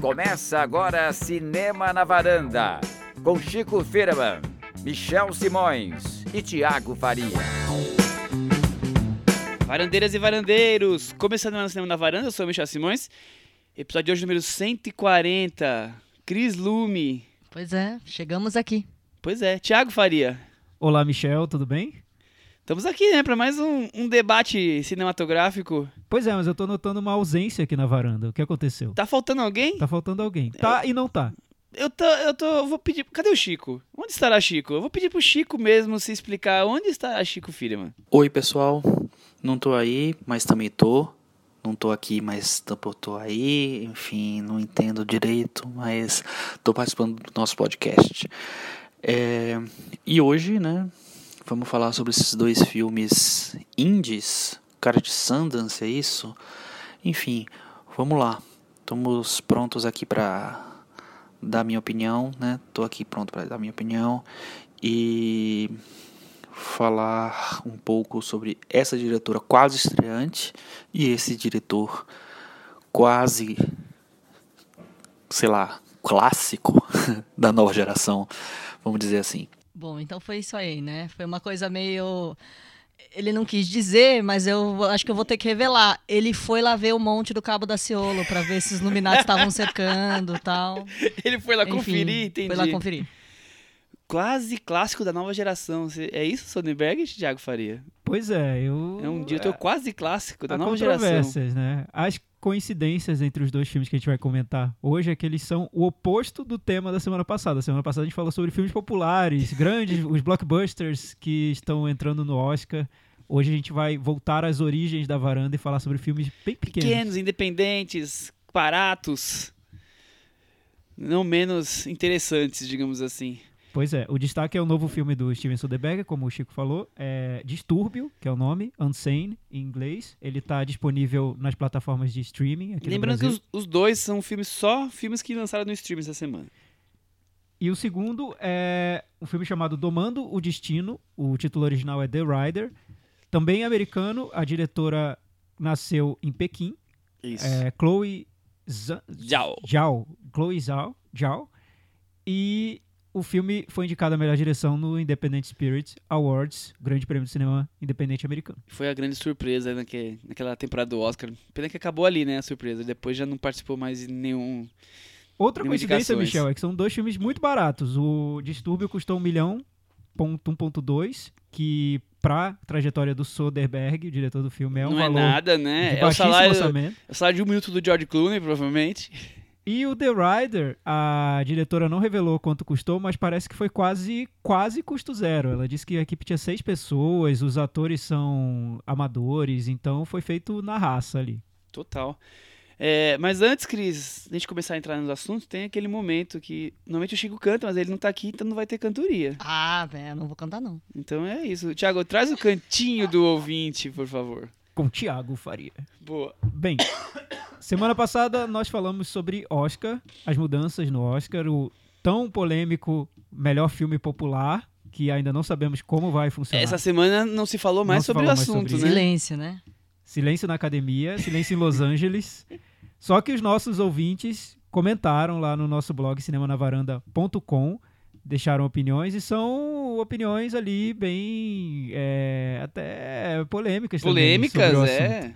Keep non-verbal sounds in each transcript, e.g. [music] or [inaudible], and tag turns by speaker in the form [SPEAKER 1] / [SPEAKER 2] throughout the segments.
[SPEAKER 1] Começa agora Cinema na Varanda, com Chico Firman, Michel Simões e Tiago Faria.
[SPEAKER 2] Varandeiras e varandeiros, começando mais Cinema na Varanda, eu sou o Michel Simões. Episódio de hoje número 140, Cris Lume.
[SPEAKER 3] Pois é, chegamos aqui.
[SPEAKER 2] Pois é, Tiago Faria.
[SPEAKER 4] Olá, Michel, tudo bem?
[SPEAKER 2] Estamos aqui, né, para mais um, um debate cinematográfico.
[SPEAKER 4] Pois é, mas eu tô notando uma ausência aqui na varanda. O que aconteceu?
[SPEAKER 2] Tá faltando alguém?
[SPEAKER 4] Tá faltando alguém. Tá e não tá.
[SPEAKER 2] Eu tô, eu tô, eu vou pedir. Cadê o Chico? Onde estará Chico? Eu vou pedir pro Chico mesmo se explicar onde está Chico Firman.
[SPEAKER 5] Oi, pessoal. Não tô aí, mas também tô. Não tô aqui, mas também tô aí. Enfim, não entendo direito, mas tô participando do nosso podcast. É, e hoje, né, vamos falar sobre esses dois filmes indies. Cara de Sundance, é isso? Enfim, vamos lá. Estamos prontos aqui para dar minha opinião, né? Tô aqui pronto para dar minha opinião e falar um pouco sobre essa diretora quase estreante e esse diretor quase, sei lá, clássico [laughs] da nova geração, vamos dizer assim.
[SPEAKER 3] Bom, então foi isso aí, né? Foi uma coisa meio. Ele não quis dizer, mas eu acho que eu vou ter que revelar. Ele foi lá ver o monte do Cabo da Ciolo para ver se os Illuminati estavam cercando tal. [laughs]
[SPEAKER 2] Ele foi lá
[SPEAKER 3] Enfim,
[SPEAKER 2] conferir, entendi.
[SPEAKER 3] Foi lá conferir.
[SPEAKER 2] Quase clássico da nova geração. É isso, Sonnenberg, Tiago Faria?
[SPEAKER 4] Pois é, eu.
[SPEAKER 2] É um diretor quase clássico da
[SPEAKER 4] Há
[SPEAKER 2] nova geração.
[SPEAKER 4] né? As coincidências entre os dois filmes que a gente vai comentar hoje é que eles são o oposto do tema da semana passada. Semana passada a gente falou sobre filmes populares, [laughs] grandes, os blockbusters que estão entrando no Oscar. Hoje a gente vai voltar às origens da varanda e falar sobre filmes bem pequenos.
[SPEAKER 2] Pequenos, independentes, baratos. Não menos interessantes, digamos assim.
[SPEAKER 4] Pois é, o destaque é o novo filme do Steven Soderbergh, como o Chico falou, é Distúrbio, que é o nome, Unsane em inglês. Ele está disponível nas plataformas de streaming
[SPEAKER 2] Lembrando que os, os dois são filmes só filmes que lançaram no stream essa semana.
[SPEAKER 4] E o segundo é um filme chamado Domando o Destino. O título original é The Rider. Também americano, a diretora nasceu em Pequim.
[SPEAKER 2] Isso.
[SPEAKER 4] É Chloe Zhao. Zhao. Chloe Zhao. Zhao. E o filme foi indicado a melhor direção no Independent Spirit Awards, Grande Prêmio de Cinema Independente Americano.
[SPEAKER 2] Foi a grande surpresa naque, naquela temporada do Oscar. Pena que acabou ali, né, a surpresa. Depois já não participou mais de nenhum...
[SPEAKER 4] Outra coincidência. Michel, é que são dois filmes muito baratos. O Distúrbio custou um milhão, ponto 1.2, que pra trajetória do Soderbergh, o diretor do filme, é um
[SPEAKER 2] não é nada, né? É o salário,
[SPEAKER 4] orçamento.
[SPEAKER 2] é o salário de um minuto do George Clooney, provavelmente.
[SPEAKER 4] E o The Rider, a diretora não revelou quanto custou, mas parece que foi quase, quase custo zero. Ela disse que a equipe tinha seis pessoas, os atores são amadores, então foi feito na raça ali.
[SPEAKER 2] Total. É, mas antes, Cris, a gente começar a entrar nos assuntos, tem aquele momento que normalmente o Chico canta, mas ele não tá aqui, então não vai ter cantoria.
[SPEAKER 3] Ah, velho, não vou cantar não.
[SPEAKER 2] Então é isso. Tiago, traz o cantinho do ouvinte, por favor.
[SPEAKER 4] Com Tiago Faria.
[SPEAKER 2] Boa.
[SPEAKER 4] Bem, [coughs] semana passada nós falamos sobre Oscar, as mudanças no Oscar, o tão polêmico melhor filme popular, que ainda não sabemos como vai funcionar.
[SPEAKER 2] Essa semana não se falou mais
[SPEAKER 4] se
[SPEAKER 2] sobre o
[SPEAKER 4] falou mais
[SPEAKER 2] assunto,
[SPEAKER 4] sobre
[SPEAKER 2] né?
[SPEAKER 3] Silêncio, né?
[SPEAKER 4] Silêncio na academia, silêncio em Los Angeles. Só que os nossos ouvintes comentaram lá no nosso blog cinemanavaranda.com, deixaram opiniões e são opiniões ali bem é, até polêmicas.
[SPEAKER 2] Polêmicas,
[SPEAKER 4] o
[SPEAKER 2] é.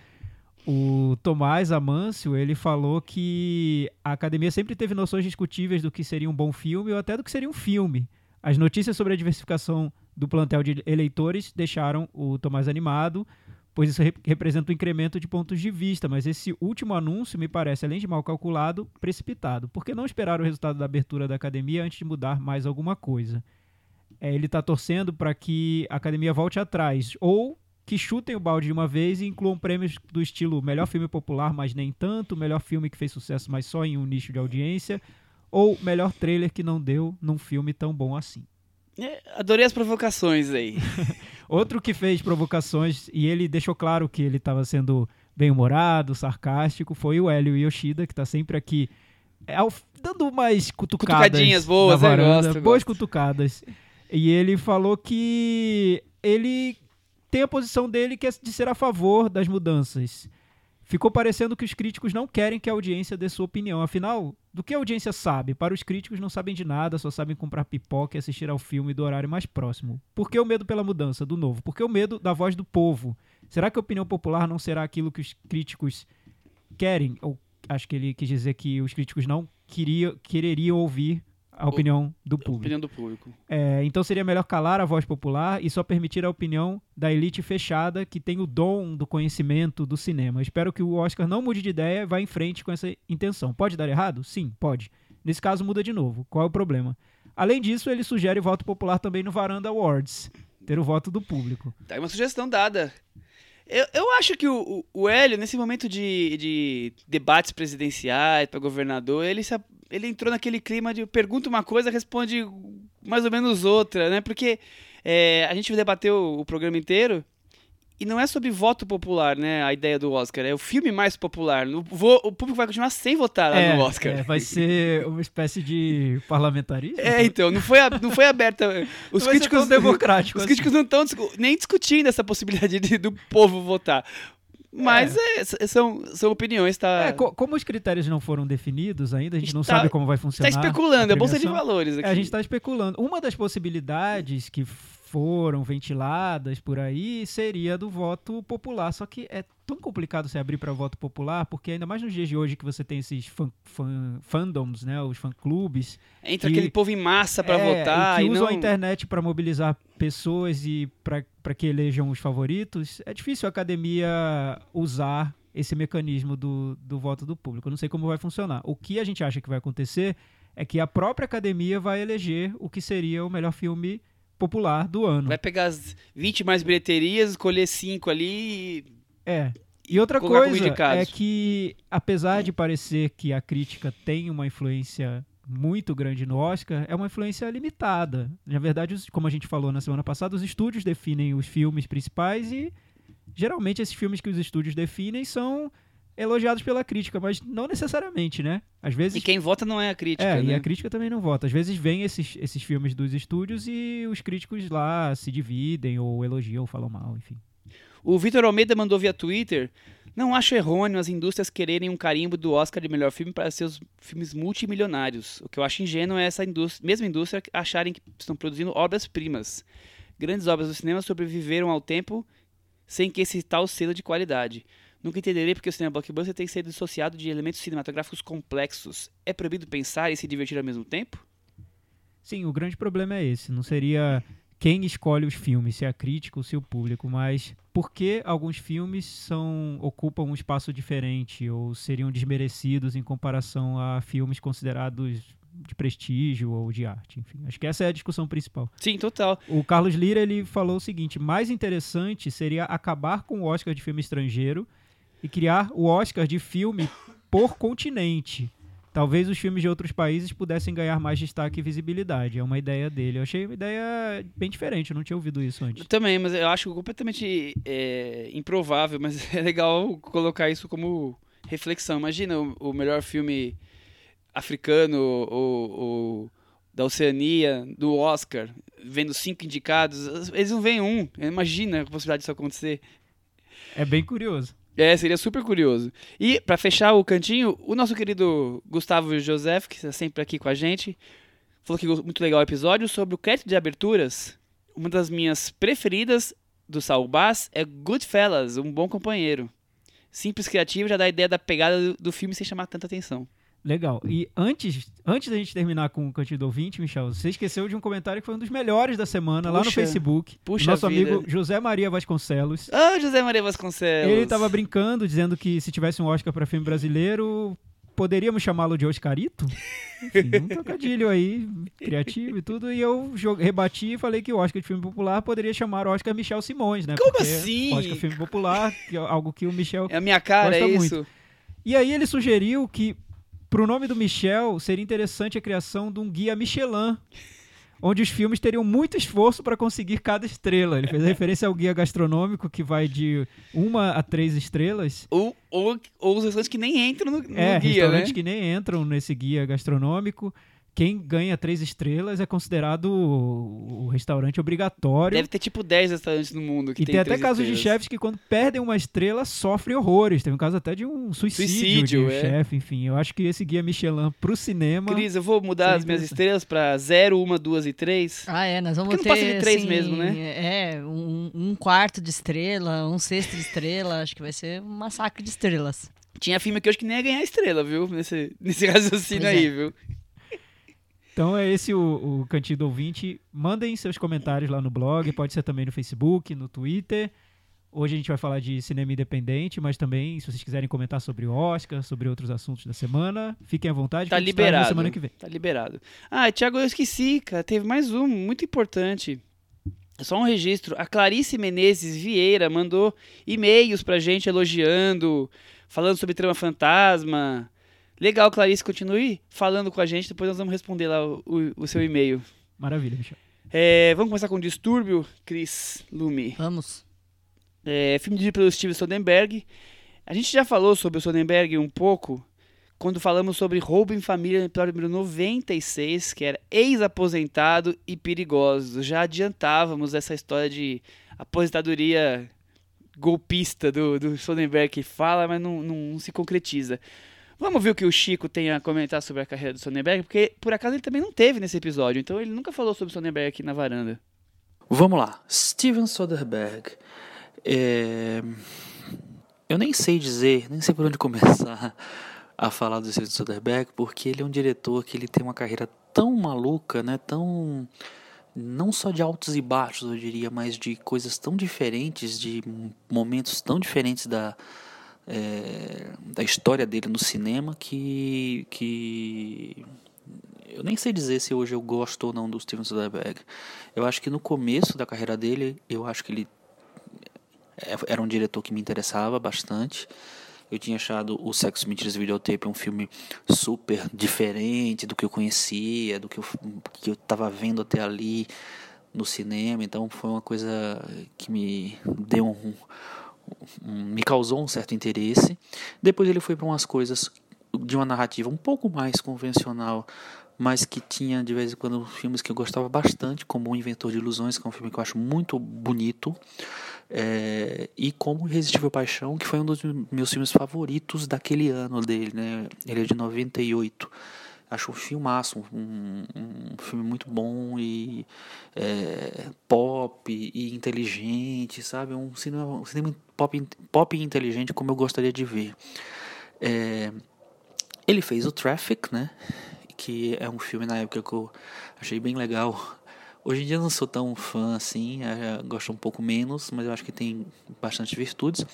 [SPEAKER 4] O Tomás Amâncio, ele falou que a academia sempre teve noções discutíveis do que seria um bom filme ou até do que seria um filme. As notícias sobre a diversificação do plantel de eleitores deixaram o Tomás animado, pois isso re- representa um incremento de pontos de vista, mas esse último anúncio me parece, além de mal calculado, precipitado. Por que não esperar o resultado da abertura da academia antes de mudar mais alguma coisa? É, ele está torcendo para que a academia volte atrás, ou que chutem o balde de uma vez e incluam prêmios do estilo melhor filme popular, mas nem tanto, melhor filme que fez sucesso, mas só em um nicho de audiência, ou melhor trailer que não deu num filme tão bom assim.
[SPEAKER 2] É, Adorei as provocações aí. [laughs]
[SPEAKER 4] Outro que fez provocações e ele deixou claro que ele estava sendo bem-humorado, sarcástico, foi o Hélio Yoshida, que está sempre aqui é, ao- dando umas cutucadas
[SPEAKER 2] Cutucadinhas boas,
[SPEAKER 4] na
[SPEAKER 2] eu
[SPEAKER 4] varanda,
[SPEAKER 2] gosto,
[SPEAKER 4] boas
[SPEAKER 2] gosto.
[SPEAKER 4] cutucadas. E ele falou que ele tem a posição dele que é de ser a favor das mudanças. Ficou parecendo que os críticos não querem que a audiência dê sua opinião. Afinal, do que a audiência sabe? Para os críticos não sabem de nada, só sabem comprar pipoca e assistir ao filme do horário mais próximo. Por que o medo pela mudança, do novo? Por que o medo da voz do povo? Será que a opinião popular não será aquilo que os críticos querem? Ou acho que ele quis dizer que os críticos não queria, quereriam ouvir a opinião do público.
[SPEAKER 2] Opinião do público.
[SPEAKER 4] É, então seria melhor calar a voz popular e só permitir a opinião da elite fechada que tem o dom do conhecimento do cinema. Espero que o Oscar não mude de ideia e vá em frente com essa intenção. Pode dar errado? Sim, pode. Nesse caso muda de novo. Qual é o problema? Além disso, ele sugere voto popular também no Varanda Awards. Ter o voto do público.
[SPEAKER 2] Tá aí uma sugestão dada. Eu, eu acho que o, o, o Hélio, nesse momento de, de debates presidenciais para governador, ele, se, ele entrou naquele clima de pergunta uma coisa, responde mais ou menos outra, né? Porque é, a gente debateu o programa inteiro e não é sobre voto popular, né? A ideia do Oscar. É o filme mais popular. O, o público vai continuar sem votar lá
[SPEAKER 4] É,
[SPEAKER 2] no Oscar.
[SPEAKER 4] é, vai ser uma espécie de parlamentarismo.
[SPEAKER 2] É, então, não foi, a- não foi aberta. [laughs] Os críticos
[SPEAKER 4] tão democrático
[SPEAKER 2] Os
[SPEAKER 4] assim.
[SPEAKER 2] críticos não estão nem discutindo essa possibilidade de- do povo votar. Mas é, s- são, são opiniões, tá?
[SPEAKER 4] É, co- como os critérios não foram definidos ainda, a gente
[SPEAKER 2] A gente
[SPEAKER 4] não
[SPEAKER 2] tá-
[SPEAKER 4] sabe como vai funcionar.
[SPEAKER 2] especulando,
[SPEAKER 4] a
[SPEAKER 2] é bolsa de valores aqui.
[SPEAKER 4] É, a gente está especulando. Uma das possibilidades que foram ventiladas por aí seria do voto popular. Só que é tão complicado você abrir para voto popular, porque ainda mais nos dias de hoje que você tem esses fan, fan- fandoms, né, os fã-clubes,
[SPEAKER 2] Entra
[SPEAKER 4] que-
[SPEAKER 2] aquele povo em massa pra
[SPEAKER 4] é,
[SPEAKER 2] votar
[SPEAKER 4] e
[SPEAKER 2] e,
[SPEAKER 4] que usam
[SPEAKER 2] não...
[SPEAKER 4] a internet para mobilizar pessoas e para que elejam os favoritos. É difícil a academia usar esse mecanismo do, do voto do público. Eu não sei como vai funcionar. O que a gente acha que vai acontecer é que a própria academia vai eleger o que seria o melhor filme popular do ano.
[SPEAKER 2] Vai pegar as 20 mais bilheterias, escolher 5 ali e...
[SPEAKER 4] É. E outra coisa é que, apesar de parecer que a crítica tem uma influência muito grande no Oscar, é uma influência limitada. Na verdade, como a gente falou na semana passada, os estúdios definem os filmes principais e geralmente esses filmes que os estúdios definem são elogiados pela crítica, mas não necessariamente, né? Às vezes
[SPEAKER 2] E quem vota não é a crítica,
[SPEAKER 4] é,
[SPEAKER 2] né?
[SPEAKER 4] e a crítica também não vota. Às vezes vem esses, esses filmes dos estúdios e os críticos lá se dividem ou elogiam ou falam mal, enfim.
[SPEAKER 2] O Vitor Almeida mandou via Twitter. Não acho errôneo as indústrias quererem um carimbo do Oscar de melhor filme para seus filmes multimilionários. O que eu acho ingênuo é essa indústria, mesma indústria acharem que estão produzindo obras-primas. Grandes obras do cinema sobreviveram ao tempo sem que esse tal selo de qualidade. Nunca entenderei porque o cinema blockbuster tem que ser dissociado de elementos cinematográficos complexos. É proibido pensar e se divertir ao mesmo tempo?
[SPEAKER 4] Sim, o grande problema é esse. Não seria quem escolhe os filmes, se é a crítica ou se é o público, mas por que alguns filmes são ocupam um espaço diferente ou seriam desmerecidos em comparação a filmes considerados de prestígio ou de arte, enfim. Acho que essa é a discussão principal.
[SPEAKER 2] Sim, total.
[SPEAKER 4] O Carlos Lira ele falou o seguinte: mais interessante seria acabar com o Oscar de filme estrangeiro e criar o Oscar de filme por continente. Talvez os filmes de outros países pudessem ganhar mais destaque e visibilidade. É uma ideia dele. Eu achei uma ideia bem diferente, eu não tinha ouvido isso antes.
[SPEAKER 2] Eu também, mas eu acho completamente é, improvável, mas [laughs] é legal colocar isso como reflexão. Imagina o, o melhor filme africano ou, ou da Oceania, do Oscar, vendo cinco indicados, eles não veem um. Imagina a possibilidade disso acontecer.
[SPEAKER 4] É bem curioso.
[SPEAKER 2] É, seria super curioso. E, pra fechar o cantinho, o nosso querido Gustavo Joseph, que está sempre aqui com a gente, falou que muito legal o episódio sobre o crédito de aberturas. Uma das minhas preferidas do Saul Bass é Goodfellas, um bom companheiro. Simples, criativo, já dá a ideia da pegada do, do filme sem chamar tanta atenção.
[SPEAKER 4] Legal. E antes, antes da gente terminar com o Cantinho do Ouvinte, Michel, você esqueceu de um comentário que foi um dos melhores da semana lá no
[SPEAKER 2] Puxa,
[SPEAKER 4] Facebook.
[SPEAKER 2] puxa
[SPEAKER 4] Nosso
[SPEAKER 2] vida.
[SPEAKER 4] amigo José Maria Vasconcelos.
[SPEAKER 2] Ah, José Maria Vasconcelos.
[SPEAKER 4] Ele tava brincando, dizendo que se tivesse um Oscar para filme brasileiro, poderíamos chamá-lo de Oscarito? Enfim, um trocadilho aí, criativo e tudo. E eu rebati e falei que o Oscar de filme popular poderia chamar o Oscar Michel Simões, né?
[SPEAKER 2] Como
[SPEAKER 4] Porque
[SPEAKER 2] assim?
[SPEAKER 4] Oscar filme popular, que é algo que o Michel...
[SPEAKER 2] É a minha cara,
[SPEAKER 4] Gosta
[SPEAKER 2] é
[SPEAKER 4] muito.
[SPEAKER 2] isso?
[SPEAKER 4] E aí ele sugeriu que pro nome do Michel seria interessante a criação de um guia Michelin, onde os filmes teriam muito esforço para conseguir cada estrela. Ele fez [laughs] referência ao guia gastronômico que vai de uma a três estrelas.
[SPEAKER 2] Ou, ou, ou os restaurantes que nem entram no, no
[SPEAKER 4] É,
[SPEAKER 2] guia, né?
[SPEAKER 4] restaurantes que nem entram nesse guia gastronômico, quem ganha três estrelas é considerado o, restaurante obrigatório.
[SPEAKER 2] Deve ter tipo 10 restaurantes no mundo que
[SPEAKER 4] e
[SPEAKER 2] tem
[SPEAKER 4] tem até casos de
[SPEAKER 2] estrelas.
[SPEAKER 4] chefes que quando perdem uma estrela sofrem horrores. Teve um caso até de um suicídio,
[SPEAKER 2] Suicídio,
[SPEAKER 4] de um
[SPEAKER 2] é.
[SPEAKER 4] chefe, enfim. Eu acho que esse guia Michelin pro cinema.
[SPEAKER 2] Cris, eu vou mudar as minhas estrelas pra 0, 1, 2 e 3.
[SPEAKER 3] Ah, é, nós vamos
[SPEAKER 2] Porque
[SPEAKER 3] ter.
[SPEAKER 2] não passa de três
[SPEAKER 3] assim,
[SPEAKER 2] mesmo, né?
[SPEAKER 3] É, um, um quarto de estrela, um sexto de estrela. Acho que vai ser um massacre de estrelas.
[SPEAKER 2] Tinha filme que eu acho que nem ia ganhar estrela, viu? Nesse, nesse [laughs] raciocínio
[SPEAKER 3] Pois é.
[SPEAKER 2] aí, viu?
[SPEAKER 4] Então é esse o, o Cantinho do Ouvinte. Mandem seus comentários lá no blog, pode ser também no Facebook, no Twitter. Hoje a gente vai falar de cinema independente, mas também, se vocês quiserem comentar sobre o Oscar, sobre outros assuntos da semana, fiquem à vontade.
[SPEAKER 2] Tá
[SPEAKER 4] na
[SPEAKER 2] liberado.
[SPEAKER 4] semana que vem.
[SPEAKER 2] Tá liberado. Ah, Thiago, eu esqueci, cara. Teve mais um, muito importante. Só um registro. A Clarice Menezes Vieira mandou e-mails pra gente elogiando, falando sobre trama fantasma. Legal, Clarice, continue falando com a gente, depois nós vamos responder lá o, o- o seu e-mail.
[SPEAKER 4] Maravilha, Michel.
[SPEAKER 2] É, vamos começar com o Distúrbio, Cris Lume.
[SPEAKER 3] Vamos.
[SPEAKER 2] É, filme dirigido pelo Steven Soderbergh. A gente já falou sobre o Soderbergh um pouco quando falamos sobre Roubo em Família no episódio número 96, que era ex-aposentado e perigoso. Já adiantávamos essa história de aposentadoria golpista do, do Soderbergh que fala, mas não, não- não se concretiza. Vamos ver o que o Chico tem a comentar sobre a carreira do Soderbergh, porque por acaso ele também não teve nesse episódio, então ele nunca falou sobre o Soderbergh aqui na varanda.
[SPEAKER 5] Vamos lá. Steven Soderbergh. É, Eu nem sei dizer, nem sei por onde começar a falar do Steven Soderbergh, porque ele é um diretor que ele tem uma carreira tão maluca, né? Tão não só de altos e baixos, eu diria, mas de coisas tão diferentes, de momentos tão diferentes da é, da história dele no cinema que que eu nem sei dizer se hoje eu gosto ou não do Steven Soderbergh. Eu acho que no começo da carreira dele, eu acho que ele é- era um diretor que me interessava bastante. Eu tinha achado o Sexo, Mentiras e Videotape um filme super diferente do que eu conhecia, do que eu, que eu tava vendo até ali no cinema. Então foi uma coisa que me deu um, um- me causou um certo interesse. Depois ele foi para umas coisas de uma narrativa um pouco mais convencional, mas que tinha de vez em quando filmes que eu gostava bastante, como O Inventor de Ilusões, que é um filme que eu acho muito bonito, é, e como Irresistível Paixão, que foi um dos meus filmes favoritos daquele ano dele, né? Ele é de 98. Acho um filmaço, um, um filme muito bom e é, pop e inteligente, sabe? Um cinema, um cinema pop, pop e inteligente como eu gostaria de ver. É, ele fez o Traffic, né? Que é um filme na época que eu achei bem legal. Hoje em dia eu não sou tão fã assim, gosto um pouco menos, mas eu acho que tem bastante virtudes.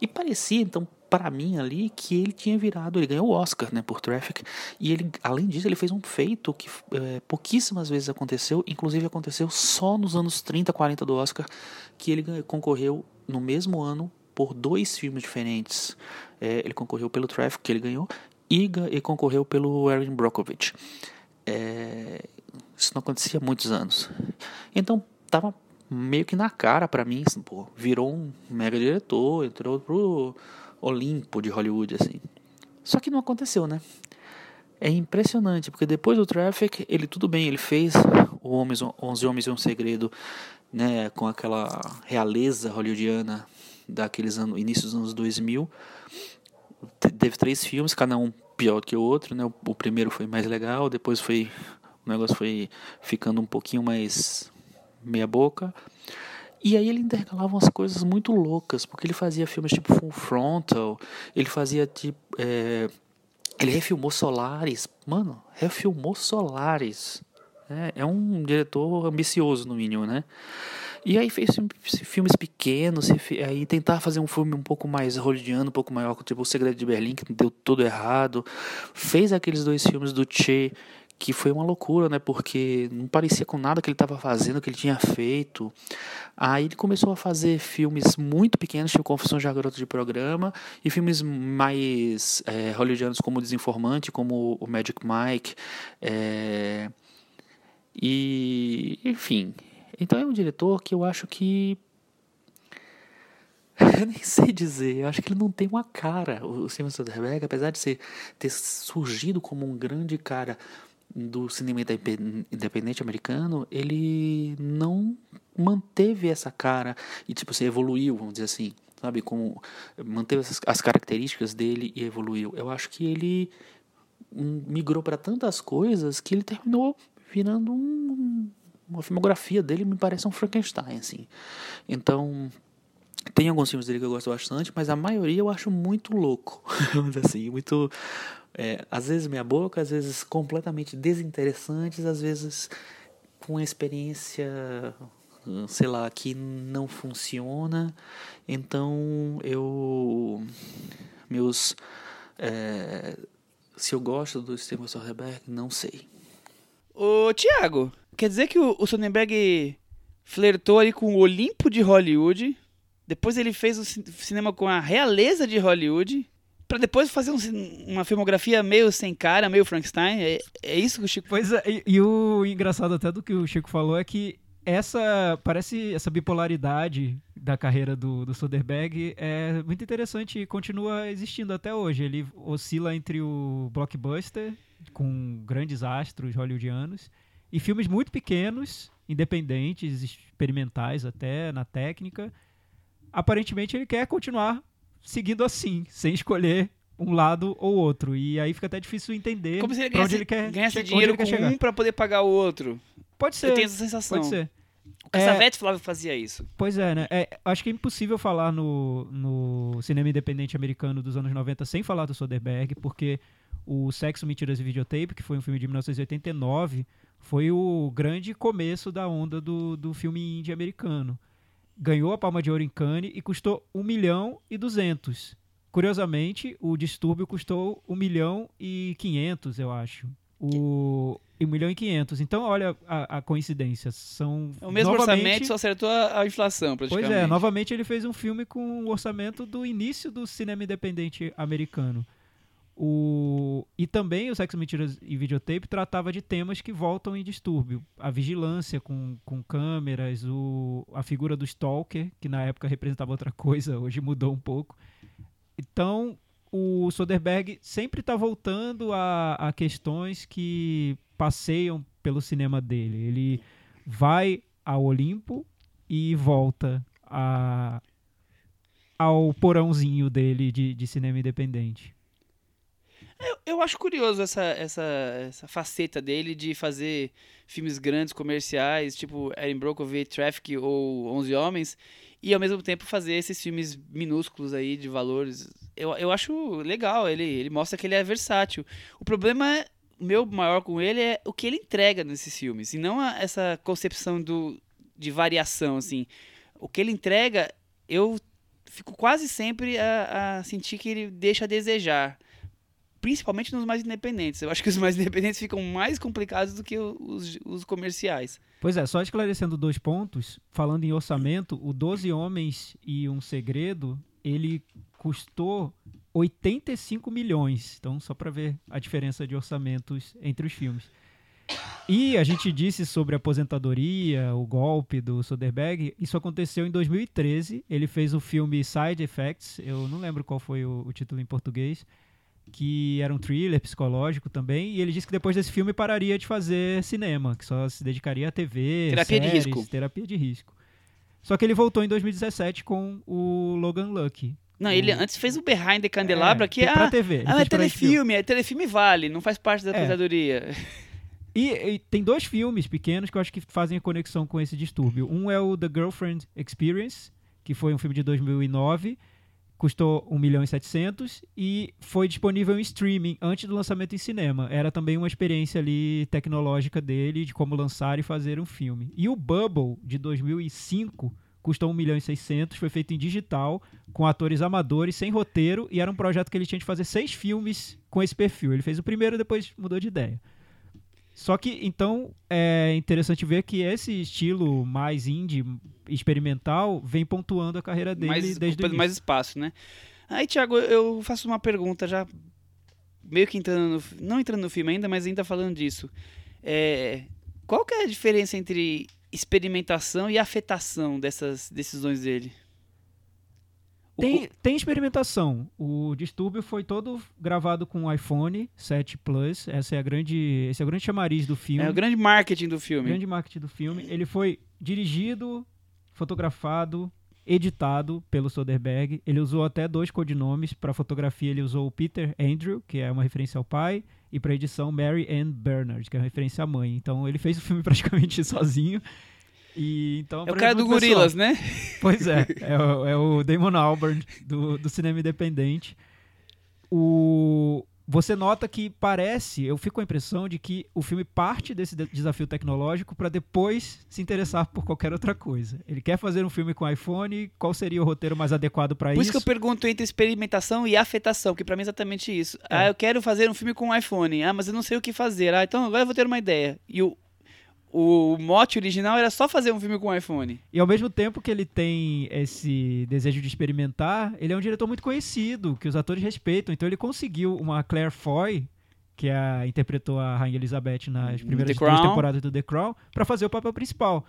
[SPEAKER 5] E parecia, então, para mim ali, que ele tinha virado, ele ganhou o Oscar, né, por Traffic. E ele, além disso, ele fez um feito que eh, pouquíssimas vezes aconteceu, inclusive aconteceu só nos anos 30, 40 do Oscar, que ele concorreu no mesmo ano por dois filmes diferentes. Eh, ele concorreu pelo Traffic, que ele ganhou, e, e concorreu pelo Erin Brockovich. É, isso não acontecia há muitos anos. Então, tava meio que na cara pra mim, assim, pô, virou um mega diretor, entrou pro Olimpo de Hollywood, assim. Só que não aconteceu, né? É impressionante, porque depois do Traffic, ele tudo bem, ele fez o Homens, 11 Homens e um Segredo, né, com aquela realeza hollywoodiana daqueles anos, início dos anos 2000. Te- Teve três filmes, cada um pior que o outro, né? O, o primeiro foi mais legal, depois foi o negócio foi ficando um pouquinho mais meia boca. E aí ele intercalava umas coisas muito loucas, porque ele fazia filmes tipo Full Frontal, ele fazia tipo. é, ele refilmou Solares. Mano, refilmou Solares. É, é um diretor ambicioso, no mínimo, né? E aí fez filme- filmes pequenos, aí tentar fazer um filme um pouco mais hollywoodiano, um pouco maior, tipo O Segredo de Berlim, que deu tudo errado. Fez aqueles dois filmes do Che, que foi uma loucura, né? Porque não parecia com nada que ele estava fazendo, que ele tinha feito. Aí ele começou a fazer filmes muito pequenos, tipo Confissões de uma Garota de Programa, e filmes mais é, hollywoodianos como Desinformante, como o Magic Mike. é, E, enfim. Então é um diretor que eu acho que. [laughs] Eu nem sei dizer, eu acho que ele não tem uma cara. O Steven Soderbergh, apesar de ser, ter surgido como um grande cara do cinema indepen- independente americano, ele não manteve essa cara e tipo assim, evoluiu, vamos dizer assim, sabe, como manteve essas, as características dele e evoluiu. Eu acho que ele hum, migrou para tantas coisas que ele terminou virando um, uma filmografia dele me parece um Frankenstein assim. Então, tem alguns filmes dele que eu gosto bastante, mas a maioria eu acho muito louco. [laughs] Assim, muito. é, às vezes meia boca, às vezes completamente desinteressantes, às vezes com experiência, sei lá, que não funciona. Então eu. Meus. é, se eu gosto do Steven Soderbergh, não sei.
[SPEAKER 2] Ô, Thiago, quer dizer que o, o Sonnenberg flertou ali com o Olimpo de Hollywood, depois ele fez o ci- cinema com a realeza de Hollywood, pra depois fazer um uma filmografia meio sem cara, meio Frankenstein? É, é isso que o Chico...
[SPEAKER 4] Pois é, e, e o engraçado até do que o Chico falou é que essa parece essa bipolaridade da carreira do, do Soderbergh é muito interessante e continua existindo até hoje. Ele oscila entre o blockbuster com grandes astros hollywoodianos e filmes muito pequenos, independentes, experimentais até na técnica. Aparentemente ele quer continuar seguindo assim, sem escolher um lado ou outro. E aí fica até difícil entender
[SPEAKER 2] Como se ele
[SPEAKER 4] pra onde
[SPEAKER 2] ganhasse,
[SPEAKER 4] ele quer,
[SPEAKER 2] ganhasse dinheiro com
[SPEAKER 4] chegar.
[SPEAKER 2] um pra poder pagar o outro.
[SPEAKER 4] Pode ser.
[SPEAKER 2] Eu tenho essa sensação.
[SPEAKER 4] Pode ser.
[SPEAKER 2] O Cassavetes falava que fazia isso.
[SPEAKER 4] Pois é, né? É, acho que é impossível falar no, no cinema independente americano dos anos 90 sem falar do Soderbergh, porque o Sexo, Mentiras e Videotape, que foi um filme de 1989, foi o grande começo da onda do, do filme indie americano. Ganhou a Palma de Ouro em Cannes e custou 1 milhão e 200. Curiosamente, o Distúrbio custou 1 milhão e 500, eu acho. O 1 milhão e 500. Então, olha a, a coincidência. São
[SPEAKER 2] O mesmo
[SPEAKER 4] novamente-
[SPEAKER 2] orçamento só acertou a, a inflação,
[SPEAKER 4] Pois
[SPEAKER 2] praticamente.
[SPEAKER 4] é, novamente ele fez um filme com o orçamento do início do cinema independente americano. O... E também o Sexo, Mentiras e Videotape tratava de temas que voltam em distúrbio. A vigilância com, com câmeras, o... a figura do stalker, que na época representava outra coisa, [laughs] hoje mudou um pouco. Então, o Soderbergh sempre está voltando a, a questões que passeiam pelo cinema dele. Ele vai ao Olimpo e volta a, ao porãozinho dele de, de cinema independente.
[SPEAKER 2] Eu, eu acho curioso essa, essa, essa faceta dele de fazer filmes grandes, comerciais, tipo Erin Brockovich, Traffic ou Onze Homens, e ao mesmo tempo fazer esses filmes minúsculos aí de valores. Eu, eu acho legal, ele, ele mostra que ele é versátil. O problema é, meu maior com ele é o que ele entrega nesses filmes, e não a- essa concepção do, de variação, assim. O que ele entrega, eu fico quase sempre a, a sentir que ele deixa a desejar principalmente nos mais independentes. Eu acho que os mais [laughs] independentes ficam mais complicados do que os, os comerciais.
[SPEAKER 4] Pois é, só esclarecendo dois pontos, falando em orçamento, o Doze Homens e um Segredo, ele custou 85 milhões. Então, só para ver a diferença de orçamentos entre os filmes. E a gente disse sobre a aposentadoria, o golpe do Soderbergh. Isso aconteceu em 2013. Ele fez o filme Side Effects. Eu não lembro qual foi o, o título em português. Que era um thriller psicológico também. E ele disse que depois desse filme pararia de fazer cinema, que só se dedicaria à TV,
[SPEAKER 2] Terapia de
[SPEAKER 4] séries,
[SPEAKER 2] risco.
[SPEAKER 4] terapia de risco. Só que ele voltou em 2017 com o Logan Lucky.
[SPEAKER 2] Não, ele antes fez o Behind the Candelabra,
[SPEAKER 4] É,
[SPEAKER 2] que é.
[SPEAKER 4] pra TV.
[SPEAKER 2] ah, é telefilme, é telefilme vale, não faz parte da
[SPEAKER 4] É.
[SPEAKER 2] aposentadoria.
[SPEAKER 4] E, e tem dois filmes pequenos que eu acho que fazem a conexão com esse distúrbio. Um é o The Girlfriend Experience, que foi um filme de 2009, custou 1 milhão e 700 e foi disponível em streaming antes do lançamento em cinema. Era também uma experiência ali tecnológica dele de como lançar e fazer um filme. E o Bubble de 2005 custou 1 milhão e 600, foi feito em digital com atores amadores sem roteiro e era um projeto que ele tinha de fazer seis filmes com esse perfil. Ele fez o primeiro depois mudou de ideia. Só que, então, é interessante ver que esse estilo mais indie, experimental, vem pontuando a carreira dele
[SPEAKER 2] mais,
[SPEAKER 4] desde o início.
[SPEAKER 2] mais espaço, né? Aí, Thiago, eu faço uma pergunta já meio que entrando no, não entrando no filme ainda, mas ainda falando disso. É, qual que é a diferença entre experimentação e afetação dessas decisões dele?
[SPEAKER 4] Tem, tem experimentação. O Distúrbio foi todo gravado com o iPhone 7 Plus. Essa é a grande, esse é o grande chamariz do filme.
[SPEAKER 2] É o grande marketing do filme.
[SPEAKER 4] grande marketing do filme. Ele foi dirigido, fotografado, editado pelo Soderbergh. Ele usou até dois codinomes. Para fotografia, ele usou o Peter Andrew, que é uma referência ao pai, e para edição, Mary Ann Bernard, que é uma referência à mãe. Então, ele fez o filme [laughs] praticamente sozinho. E, então,
[SPEAKER 2] É o cara do
[SPEAKER 4] pessoal-
[SPEAKER 2] Gorilas, né?
[SPEAKER 4] Pois é, [laughs] é o, é o Damon Albarn do, do cinema independente. O, você nota que parece, eu fico com a impressão de que o filme parte desse de- desafio tecnológico para depois se interessar por qualquer outra coisa. Ele quer fazer um filme com iPhone, qual seria o roteiro mais adequado para
[SPEAKER 2] Por
[SPEAKER 4] isso?
[SPEAKER 2] isso que eu pergunto entre experimentação e afetação, que pra mim é exatamente isso.
[SPEAKER 4] É.
[SPEAKER 2] Ah, eu quero fazer um filme com iPhone. Ah, mas eu não sei o que fazer. Ah, então agora eu vou ter uma ideia. E o, o mote original era só fazer um filme com um iPhone.
[SPEAKER 4] E ao mesmo tempo que ele tem esse desejo de experimentar, ele é um diretor muito conhecido, que os atores respeitam. Então ele conseguiu uma Claire Foy, que é a, interpretou a Rainha Elizabeth nas primeiras duas temporadas do The Crown, para fazer o papel principal.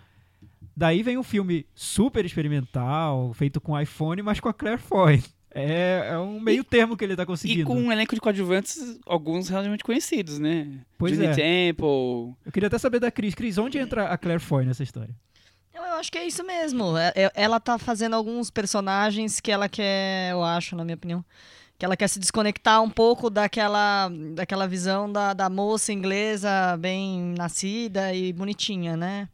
[SPEAKER 4] Daí vem um filme super experimental, feito com iPhone, mas com a Claire Foy. É, é um meio termo que ele tá conseguindo.
[SPEAKER 2] E com um elenco de coadjuvantes, alguns relativamente conhecidos, né?
[SPEAKER 4] Pois
[SPEAKER 2] Julie
[SPEAKER 4] é.
[SPEAKER 2] Temple.
[SPEAKER 4] Eu queria até saber da Cris. Cris, onde entra a Claire Foy nessa história?
[SPEAKER 3] Eu, eu acho que é isso mesmo. É- é- ela tá fazendo alguns personagens que ela quer, eu acho, na minha opinião, que ela quer se desconectar um pouco daquela, daquela visão da, da moça inglesa bem nascida e bonitinha, né?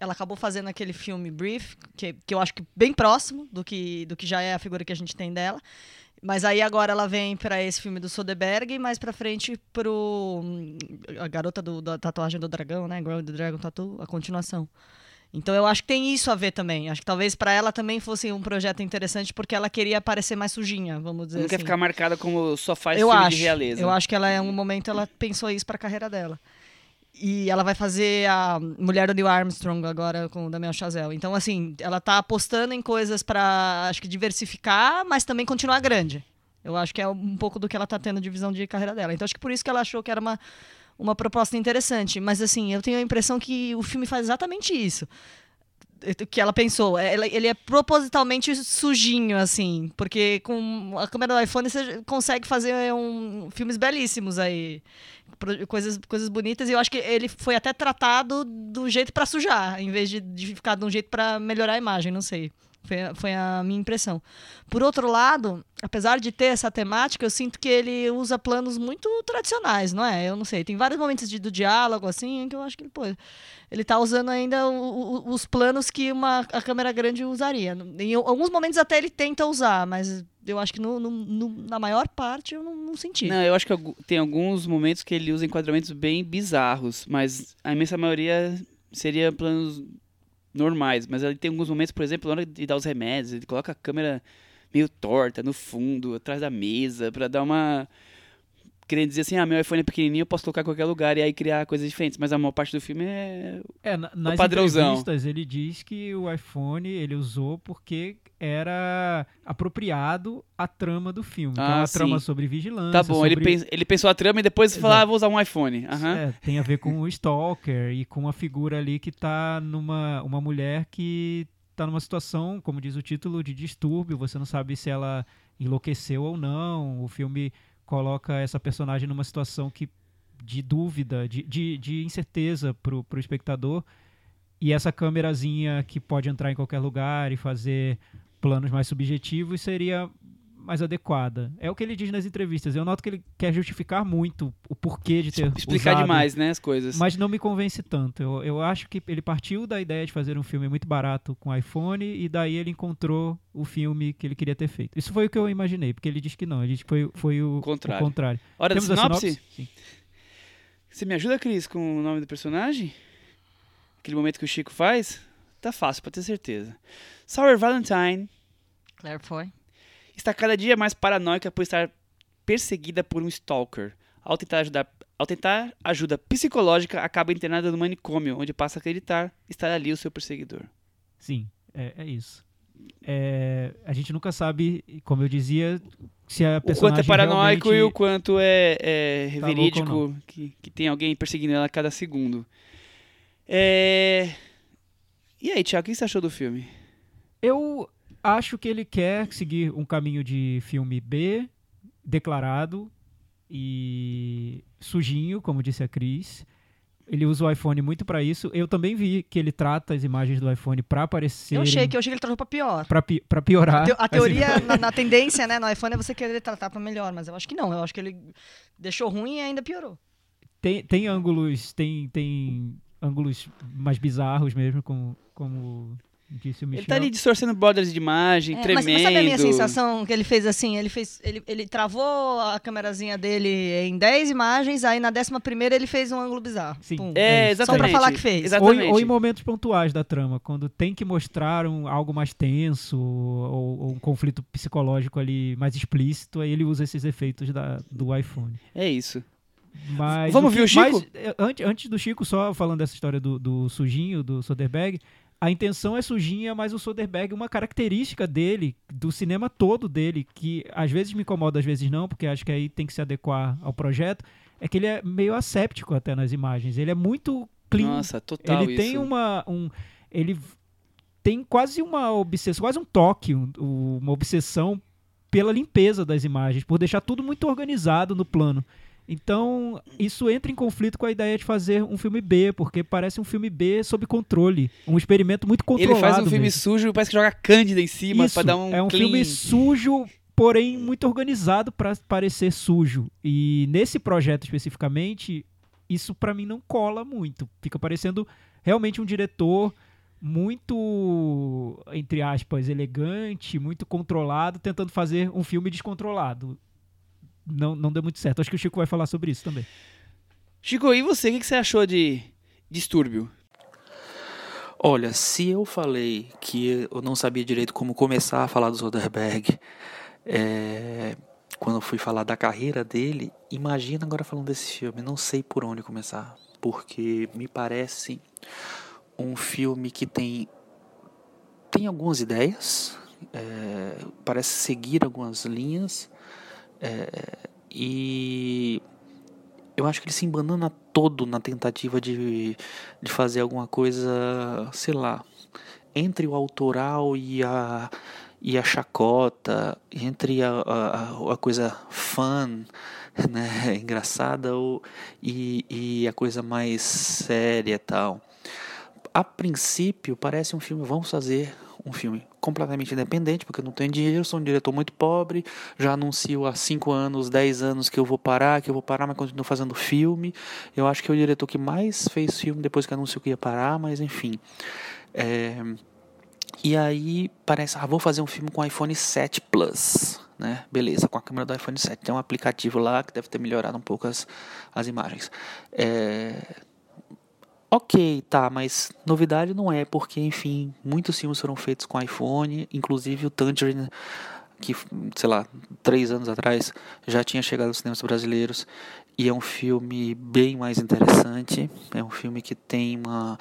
[SPEAKER 3] Ela acabou fazendo aquele filme Brief, que, que eu acho que bem próximo do que, do que já é a figura que a gente tem dela. Mas aí agora ela vem para esse filme do Soderbergh e mais pra frente pro hum, a garota do, da tatuagem do dragão, né? Girl the Dragon Tattoo, a continuação. Então eu acho que tem isso a ver também. Acho que talvez pra ela também fosse um projeto interessante porque ela queria parecer mais sujinha, vamos dizer
[SPEAKER 2] Não quer
[SPEAKER 3] assim.
[SPEAKER 2] ficar marcada como só faz
[SPEAKER 3] eu
[SPEAKER 2] filme
[SPEAKER 3] acho.
[SPEAKER 2] de realeza.
[SPEAKER 3] Eu acho que ela em um momento ela pensou isso pra carreira dela. E ela vai fazer a Mulher do Neil Armstrong agora com o Daniel Chazelle. Então assim, ela tá apostando em coisas pra acho que diversificar, mas também continuar grande. Eu acho que é um pouco do que ela tá tendo de visão de carreira dela. Então acho que por isso que ela achou que era uma uma proposta interessante, mas assim, eu tenho a impressão que o filme faz exatamente isso que ela pensou. Ela- Ele é propositalmente sujinho, assim, porque com a câmera do iPhone você consegue fazer um, filmes belíssimos aí. Coisas, coisas bonitas, e eu acho que ele foi até tratado do jeito pra sujar, em vez de, de ficar de um jeito pra melhorar a imagem, não sei. Foi, foi a minha impressão. Por outro lado, apesar de ter essa temática, eu sinto que ele usa planos muito tradicionais, não é? Eu não sei. Tem vários momentos de, do diálogo, assim, que eu acho que, pô, ele tá usando ainda o- o- os planos que uma a câmera grande usaria. Em alguns momentos até ele tenta usar, mas eu acho que no, no- no- na maior parte eu não, não senti.
[SPEAKER 2] Não, eu acho que tem alguns momentos que ele usa enquadramentos bem bizarros, mas a imensa maioria seria planos normais. Mas ele tem alguns momentos, por exemplo, na hora de dar os remédios, ele coloca a câmera meio torta, no fundo, atrás da mesa, pra dar uma. Querendo dizer assim, ah, meu iPhone é pequenininho, eu posso colocar em qualquer lugar e aí criar coisas diferentes. Mas a maior parte do filme é.
[SPEAKER 4] É, na- nas
[SPEAKER 2] padrãozão.
[SPEAKER 4] entrevistas ele diz que o iPhone ele usou porque era apropriado à trama do filme. Então,
[SPEAKER 2] Ah,
[SPEAKER 4] a trama sobre vigilância.
[SPEAKER 2] Tá bom, ele,
[SPEAKER 4] sobre-
[SPEAKER 2] pens- ele pensou a trama e depois falou, ah, vou usar um iPhone. Aham.
[SPEAKER 4] É, tem a ver com [laughs] o stalker e com a figura ali que tá numa uma mulher que tá numa situação, como diz o título, de distúrbio. Você não sabe se ela enlouqueceu ou não. O filme coloca essa personagem numa situação que de dúvida, de, de, de incerteza pro, pro espectador. E essa câmerazinha que pode entrar em qualquer lugar e fazer planos mais subjetivos seria mais adequada. É o que ele diz nas entrevistas. Eu noto que ele quer justificar muito o porquê de ter
[SPEAKER 2] Explicar
[SPEAKER 4] usado
[SPEAKER 2] demais, né, as coisas.
[SPEAKER 4] mas não me convence tanto. Eu, eu acho que ele partiu da ideia de fazer um filme muito barato com iPhone e daí ele encontrou o filme que ele queria ter feito. Isso foi o que eu imaginei, porque ele disse que não. Ele disse que foi, foi o,
[SPEAKER 2] Contrário.
[SPEAKER 4] o contrário.
[SPEAKER 2] Hora da
[SPEAKER 4] Temos a
[SPEAKER 2] sinopse?
[SPEAKER 4] Sim.
[SPEAKER 2] Você me ajuda, Cris, com o nome do personagem? Aquele momento que o Chico faz? Tá fácil, pra ter certeza. Sour Valentine
[SPEAKER 3] Claire foi.
[SPEAKER 2] Está cada dia mais paranoica por estar perseguida por um stalker. Ao tentar, ajudar, ao tentar ajuda psicológica, acaba internada no manicômio, onde passa a acreditar estar ali o seu perseguidor.
[SPEAKER 4] Sim, é, é isso. É, a gente nunca sabe, como eu dizia, se a
[SPEAKER 2] O quanto é paranoico e o quanto é, é
[SPEAKER 4] Tá
[SPEAKER 2] verídico, que, que tem alguém perseguindo ela a cada segundo. É... E aí, Thiago, o que você achou do filme?
[SPEAKER 4] Eu, acho que ele quer seguir um caminho de filme B, declarado e sujinho, como disse a Cris. Ele usa o iPhone muito pra isso. Eu também vi que ele trata as imagens do iPhone pra aparecer.
[SPEAKER 3] Eu achei que eu achei que ele tratou pra pior.
[SPEAKER 4] Pra, pi- piorar.
[SPEAKER 3] A, teo- a teoria, na, na tendência, né, no iPhone é você querer tratar pra melhor, mas eu acho que não. Eu acho que ele deixou ruim e ainda piorou.
[SPEAKER 4] Tem, tem ângulos, tem, tem ângulos mais bizarros mesmo, como, como disse o Michel.
[SPEAKER 2] Ele tá ali distorcendo borders de imagem,
[SPEAKER 3] É, mas,
[SPEAKER 2] tremendo.
[SPEAKER 3] mas sabe a minha sensação que ele fez assim? Ele fez. Ele, ele travou a câmerazinha dele em 10 imagens, aí na décima primeira ele fez um ângulo bizarro.
[SPEAKER 4] Sim.
[SPEAKER 3] Pum.
[SPEAKER 2] É,
[SPEAKER 4] isso.
[SPEAKER 3] Só pra
[SPEAKER 2] exatamente.
[SPEAKER 3] falar que fez.
[SPEAKER 4] Ou,
[SPEAKER 2] Exatamente.
[SPEAKER 4] em- ou em momentos pontuais da trama, quando tem que mostrar um, algo mais tenso ou, ou um conflito psicológico ali mais explícito, aí ele usa esses efeitos da, do iPhone.
[SPEAKER 2] É isso.
[SPEAKER 4] Mas
[SPEAKER 2] Vamos
[SPEAKER 4] que-
[SPEAKER 2] ver o Chico?
[SPEAKER 4] mas, é, antes, antes do Chico, só falando dessa história do, do sujinho, do Soderbergh, a intenção é sujinha, mas o Soderbergh, uma característica dele, do cinema todo dele, que às vezes me incomoda, às vezes não, porque acho que aí tem que se adequar ao projeto, é que ele é meio asséptico até nas imagens. Ele é muito clean.
[SPEAKER 2] Nossa, total
[SPEAKER 4] ele
[SPEAKER 2] isso.
[SPEAKER 4] tem uma. Um, ele tem quase uma obsessão, quase um toque, um- uma obsessão pela limpeza das imagens, por deixar tudo muito organizado no plano. Então, isso entra em conflito com a ideia de fazer um filme B, porque parece um filme B sob controle. Um experimento muito controlado.
[SPEAKER 2] Ele faz um filme
[SPEAKER 4] mesmo.
[SPEAKER 2] sujo e parece que joga cândida em cima pra dar um
[SPEAKER 4] é um
[SPEAKER 2] clean.
[SPEAKER 4] filme sujo, porém muito organizado para parecer sujo. E nesse projeto especificamente, isso pra mim não cola muito. Fica parecendo realmente um diretor muito, entre aspas, elegante, muito controlado, tentando fazer um filme descontrolado. Não, não deu muito certo. Acho que o Chico vai falar sobre isso também.
[SPEAKER 2] Chico, e você? O que que você achou de Distúrbio?
[SPEAKER 5] Olha, se eu falei que eu não sabia direito como começar a falar do Soderbergh, é, quando eu fui falar da carreira dele, imagina agora falando desse filme. Não sei por onde começar, porque me parece um filme que tem tem algumas ideias, é, parece seguir algumas linhas é, e eu acho que ele se embanana todo na tentativa de, de fazer alguma coisa, sei lá, entre o autoral e a, e a chacota, entre a, a, a coisa fun, né, [laughs] engraçada, ou, e, e a coisa mais séria tal. A princípio, parece um filme, vamos fazer um filme completamente independente, porque eu não tenho dinheiro, sou um diretor muito pobre, já anuncio há 5 anos, 10 anos que eu vou parar, que eu vou parar, mas continuo fazendo filme. Eu acho que é o diretor que mais fez filme depois que anunciou que ia parar, mas enfim. É... E aí parece, ah, vou fazer um filme com iPhone 7 Plus, né? Beleza, com a câmera do iPhone 7. Tem um aplicativo lá que deve ter melhorado um pouco as, as imagens. É... Ok, tá, mas novidade não é, porque, enfim, muitos filmes foram feitos com iPhone, inclusive o Tangerine, que, sei lá, três anos atrás já tinha chegado aos cinemas brasileiros, e é um filme bem mais interessante, é um filme que tem uma.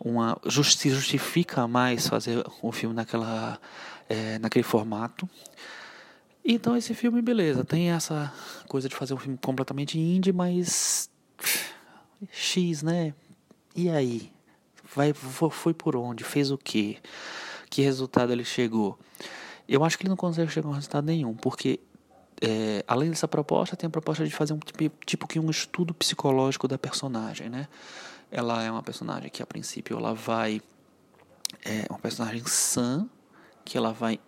[SPEAKER 5] uma se justifica mais fazer um filme naquela, é, naquele formato. Então, esse filme, beleza, tem essa coisa de fazer um filme completamente indie, mas. X, né? E aí? Vai, fo- foi por onde? Fez o quê? Que resultado ele chegou? Eu acho que ele não consegue chegar a um resultado nenhum, porque é, além dessa proposta, tem a proposta de fazer um tipo, tipo que um estudo psicológico da personagem, né? Ela é uma personagem que a princípio ela vai é uma personagem sã, que ela vai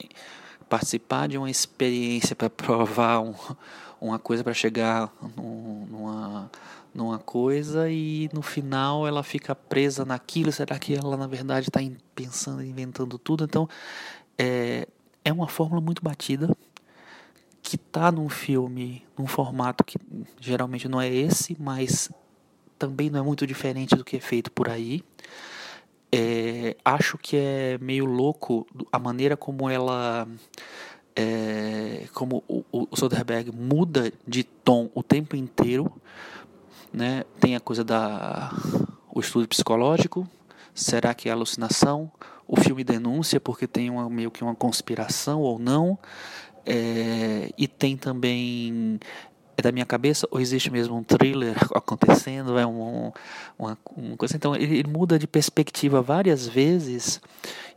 [SPEAKER 5] participar de uma experiência para provar um, uma coisa para chegar num- numa numa coisa e no final ela fica presa naquilo. Será que ela na verdade está pensando, inventando tudo? Então é, é uma fórmula muito batida que tá num filme, num formato que geralmente não é esse, mas também não é muito diferente do que é feito por aí. É, acho que é meio louco a maneira como ela é, como o, o Soderbergh muda de tom o tempo inteiro né tem a coisa da o estudo psicológico. Será que é alucinação? O filme denúncia porque tem uma, meio que uma conspiração ou não. É, e tem também é da minha cabeça ou existe mesmo um thriller [laughs] acontecendo, é um, uma, uma coisa. Então ele, ele, muda de perspectiva várias vezes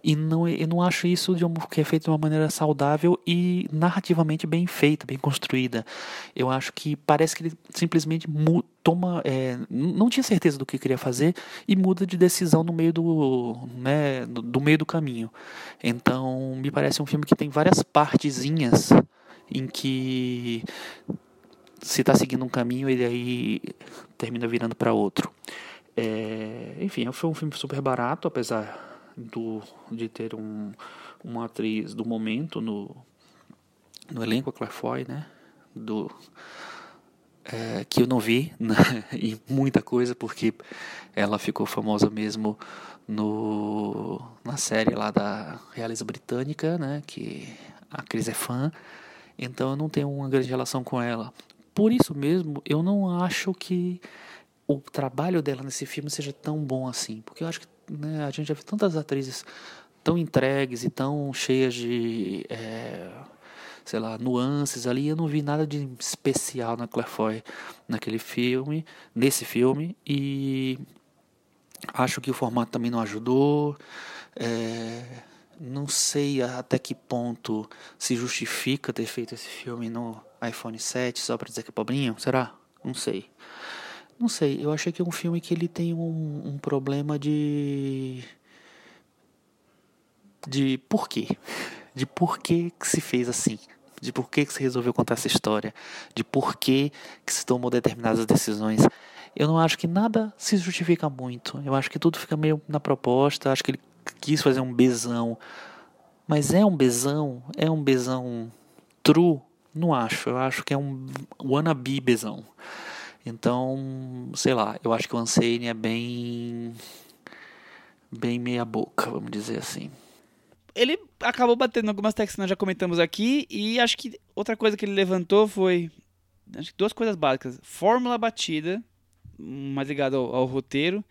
[SPEAKER 5] e não, eu não acho isso de um, que é feito de uma maneira saudável e narrativamente bem feita, bem construída. Eu acho que parece que ele simplesmente toma, é, não tinha certeza do que queria fazer e muda de decisão no meio do, né, do, do meio do caminho. Então me parece um filme que tem várias partezinhas em que se está seguindo um caminho e aí termina virando para outro. É, enfim, foi um filme super barato, apesar do, de ter um, uma atriz do momento no, no elenco, a Claire Foy, né? Do, é, que eu não vi né, [laughs] e muita coisa, porque ela ficou famosa mesmo no, na série lá da realeza britânica, né? Que a Cris é fã. Então eu não tenho uma grande relação com ela. Por isso mesmo, eu não acho que o trabalho dela nesse filme seja tão bom assim. Porque eu acho que né, a gente já viu tantas atrizes tão entregues e tão cheias de, é, sei lá, nuances ali. Eu não vi nada de especial na Claire Foy naquele filme, nesse filme. E acho que o formato também não ajudou. É, não sei até que ponto se justifica ter feito esse filme no iPhone 7 só pra dizer que é pobrinho? Será? Não sei. Não sei, eu achei que é um filme que ele tem um, um problema de. de por quê? De por que, se fez assim. De por que, se resolveu contar essa história. De por que, que se tomou determinadas decisões. Eu não acho que nada se justifica muito. Eu acho que tudo fica meio na proposta. Acho que ele quis fazer um besão. Mas é um besão? É um besão true? Não acho. Eu acho que é um wannabe besão. Então, sei lá, eu acho que o Unsane é bem. bem meia boca, vamos dizer assim.
[SPEAKER 2] Ele acabou batendo algumas teclas que nós já comentamos aqui, e acho que outra coisa que ele levantou foi. Acho que duas coisas básicas. Fórmula batida, mais ligado ao, ao roteiro,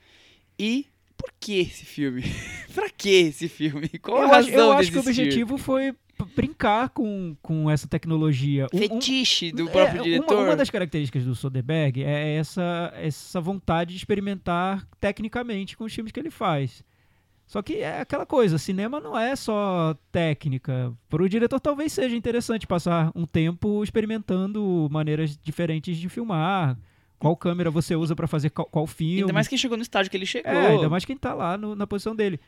[SPEAKER 2] e por que esse filme? [laughs] pra que esse filme? Qual
[SPEAKER 4] eu
[SPEAKER 2] a razão
[SPEAKER 4] acho, eu acho que o objetivo foi brincar com, com essa tecnologia. Um- um-
[SPEAKER 2] Fetiche do
[SPEAKER 4] é,
[SPEAKER 2] próprio
[SPEAKER 4] uma-
[SPEAKER 2] diretor.
[SPEAKER 4] Uma, das características do Soderbergh é essa, essa vontade de experimentar tecnicamente com os filmes que ele faz. Só que é aquela coisa, cinema não é só técnica. Para o diretor talvez seja interessante passar um tempo experimentando maneiras diferentes de filmar. Qual câmera você usa para fazer qual, qual filme.
[SPEAKER 2] Ainda mais que chegou no estágio que ele chegou.
[SPEAKER 4] É, ainda mais quem tá lá no- na posição dele.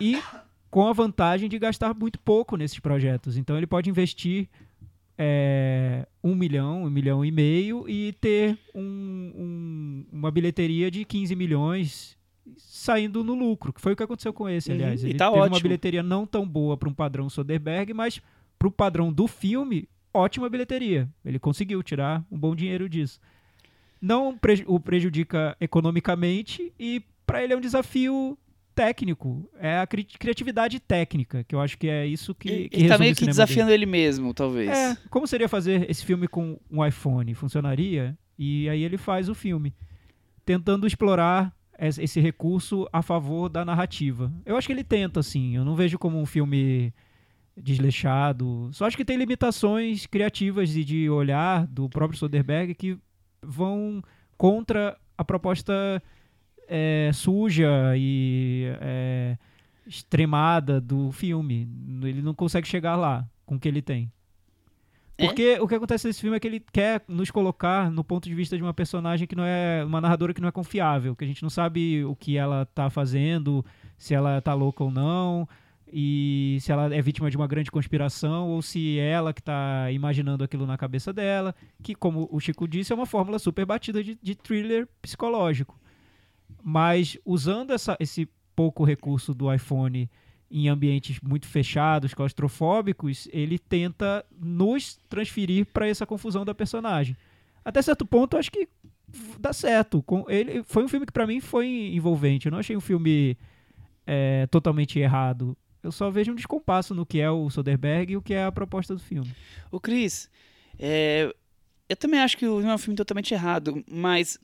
[SPEAKER 4] E com a vantagem de gastar muito pouco nesses projetos. Então ele pode investir é, um milhão, um milhão e meio e ter um- um- uma bilheteria de 15 milhões saindo no lucro, que foi o que aconteceu com esse,
[SPEAKER 2] Uhum,
[SPEAKER 4] aliás. Ele
[SPEAKER 2] tá
[SPEAKER 4] teve uma
[SPEAKER 2] ótimo.
[SPEAKER 4] bilheteria não tão boa para um padrão Soderbergh, mas para o padrão do filme, ótima bilheteria. Ele conseguiu tirar um bom dinheiro disso. Não preju- o prejudica economicamente e para ele é um desafio técnico. É a cri- criatividade técnica, que eu acho que é isso que,
[SPEAKER 2] Ele,
[SPEAKER 4] que
[SPEAKER 2] ele tá meio que desafiando ele mesmo, talvez.
[SPEAKER 4] dele. É, como seria fazer esse filme com um iPhone? Funcionaria? E aí ele faz o filme, tentando explorar es- esse recurso a favor da narrativa. Eu acho que ele tenta, assim. Eu não vejo como um filme desleixado. Só acho que tem limitações criativas e de olhar do próprio Soderbergh que vão contra a proposta é, suja e é, extremada do filme. Ele não consegue chegar lá com o que ele tem.
[SPEAKER 2] É?
[SPEAKER 4] Porque o que acontece nesse filme é que ele quer nos colocar no ponto de vista de uma personagem que não é. uma narradora que não é confiável, que a gente não sabe o que ela tá fazendo, se ela tá louca ou não, e se ela é vítima de uma grande conspiração, ou se é ela que tá imaginando aquilo na cabeça dela, que, como o Chico disse, é uma fórmula super batida de, de thriller psicológico. Mas usando essa, esse pouco recurso do iPhone em ambientes muito fechados, claustrofóbicos, ele tenta nos transferir para essa confusão da personagem. Até certo ponto, acho que dá certo. Ele foi um filme que para mim foi envolvente. Eu não achei um filme é, totalmente errado. Eu só vejo um descompasso no que é o Soderbergh e o que é a proposta do filme.
[SPEAKER 2] O Cris, é, eu também acho que não é um filme totalmente errado, mas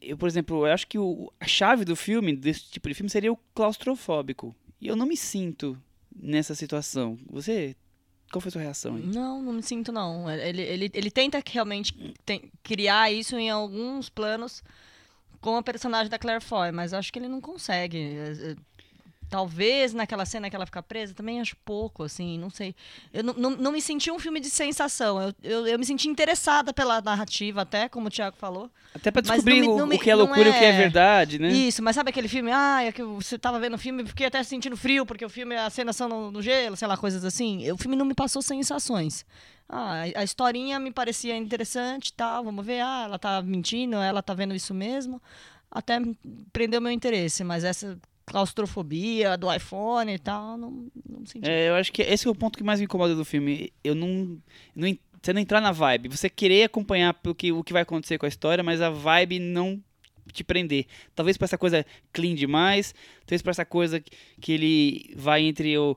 [SPEAKER 2] eu, por exemplo, eu acho que o- a chave do filme, desse tipo de filme, seria o claustrofóbico. E eu não me sinto nessa situação. Você Qual foi a sua reação aí?
[SPEAKER 3] Não, não me sinto, não. Ele, ele, ele tenta realmente tem- criar isso em alguns planos com a personagem da Claire Foy, mas acho que ele não consegue. Talvez naquela cena que ela fica presa, também acho pouco, assim, não sei. Eu não, não, não me senti um filme de sensação. Eu, eu, eu me senti interessada pela narrativa, até, como o Thiago falou.
[SPEAKER 2] Até pra descobrir
[SPEAKER 3] não me-
[SPEAKER 2] o,
[SPEAKER 3] me-
[SPEAKER 2] o que é loucura e o que é
[SPEAKER 3] é-
[SPEAKER 2] verdade, né?
[SPEAKER 3] Isso, mas sabe aquele filme? Ah, é que você tava vendo o filme e fiquei até sentindo frio, porque o filme, as cenas são no, no gelo, sei lá, coisas assim. O filme não me passou sensações. Ah, a, a historinha me parecia interessante e tal, vamos ver, ah, ela tá mentindo, ela tá vendo isso mesmo. Até prendeu meu interesse, mas essa claustrofobia do iPhone e tal, não, não senti.
[SPEAKER 2] É, eu acho que esse é o ponto que mais me incomoda do filme. Eu não. não você não entrar na vibe. Você querer acompanhar o que, o que vai acontecer com a história, mas a vibe não te prender. Talvez pra essa coisa clean demais, talvez pra essa coisa que- ele vai entre o,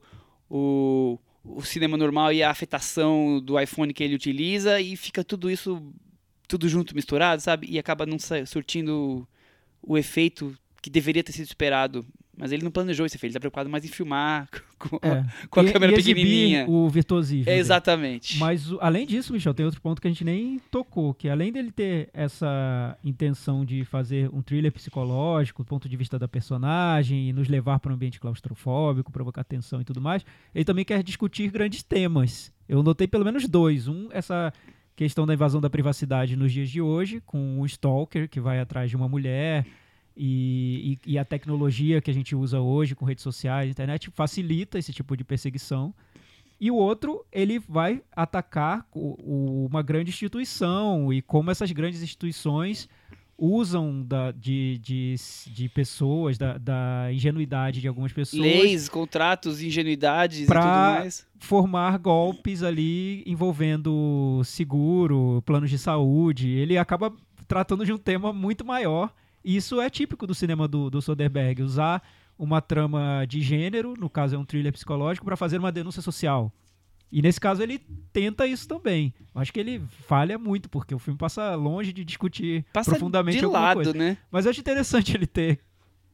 [SPEAKER 2] o, o cinema normal e a afetação do iPhone que ele utiliza e fica tudo isso tudo junto misturado, sabe? E acaba não surtindo o efeito que deveria ter sido esperado. Mas ele não planejou efeito, ele tá preocupado mais em filmar [laughs] com,
[SPEAKER 4] É.
[SPEAKER 2] com a
[SPEAKER 4] E-
[SPEAKER 2] câmera
[SPEAKER 4] e
[SPEAKER 2] pequenininha.
[SPEAKER 4] o virtuosismo.
[SPEAKER 2] É,
[SPEAKER 4] dele.
[SPEAKER 2] exatamente.
[SPEAKER 4] Mas o- além disso, Michel, tem outro ponto que a gente nem tocou, que além dele ter essa intenção de fazer um thriller psicológico, do ponto de vista da personagem, e nos levar para um ambiente claustrofóbico, provocar tensão e tudo mais, ele também quer discutir grandes temas. Eu notei pelo menos dois. Um, essa questão da invasão da privacidade nos dias de hoje, com o stalker que vai atrás de uma mulher. E, e- e a tecnologia que a gente usa hoje com redes sociais, internet, facilita esse tipo de perseguição. E o outro, ele vai atacar o- o- uma grande instituição e como essas grandes instituições usam da- de, de, de pessoas, da, da ingenuidade de algumas pessoas,
[SPEAKER 2] Leis, contratos, ingenuidades e mais.
[SPEAKER 4] formar golpes ali envolvendo seguro, planos de saúde. Ele acaba tratando de um tema muito maior. Isso é típico do cinema do, do Soderbergh, usar uma trama de gênero, no caso é um thriller psicológico, para fazer uma denúncia social. E nesse caso ele tenta isso também. Eu acho que ele falha muito, porque o filme passa longe de discutir
[SPEAKER 2] Passa
[SPEAKER 4] profundamente
[SPEAKER 2] de
[SPEAKER 4] alguma
[SPEAKER 2] lado,
[SPEAKER 4] coisa.
[SPEAKER 2] né?
[SPEAKER 4] Mas eu acho interessante ele ter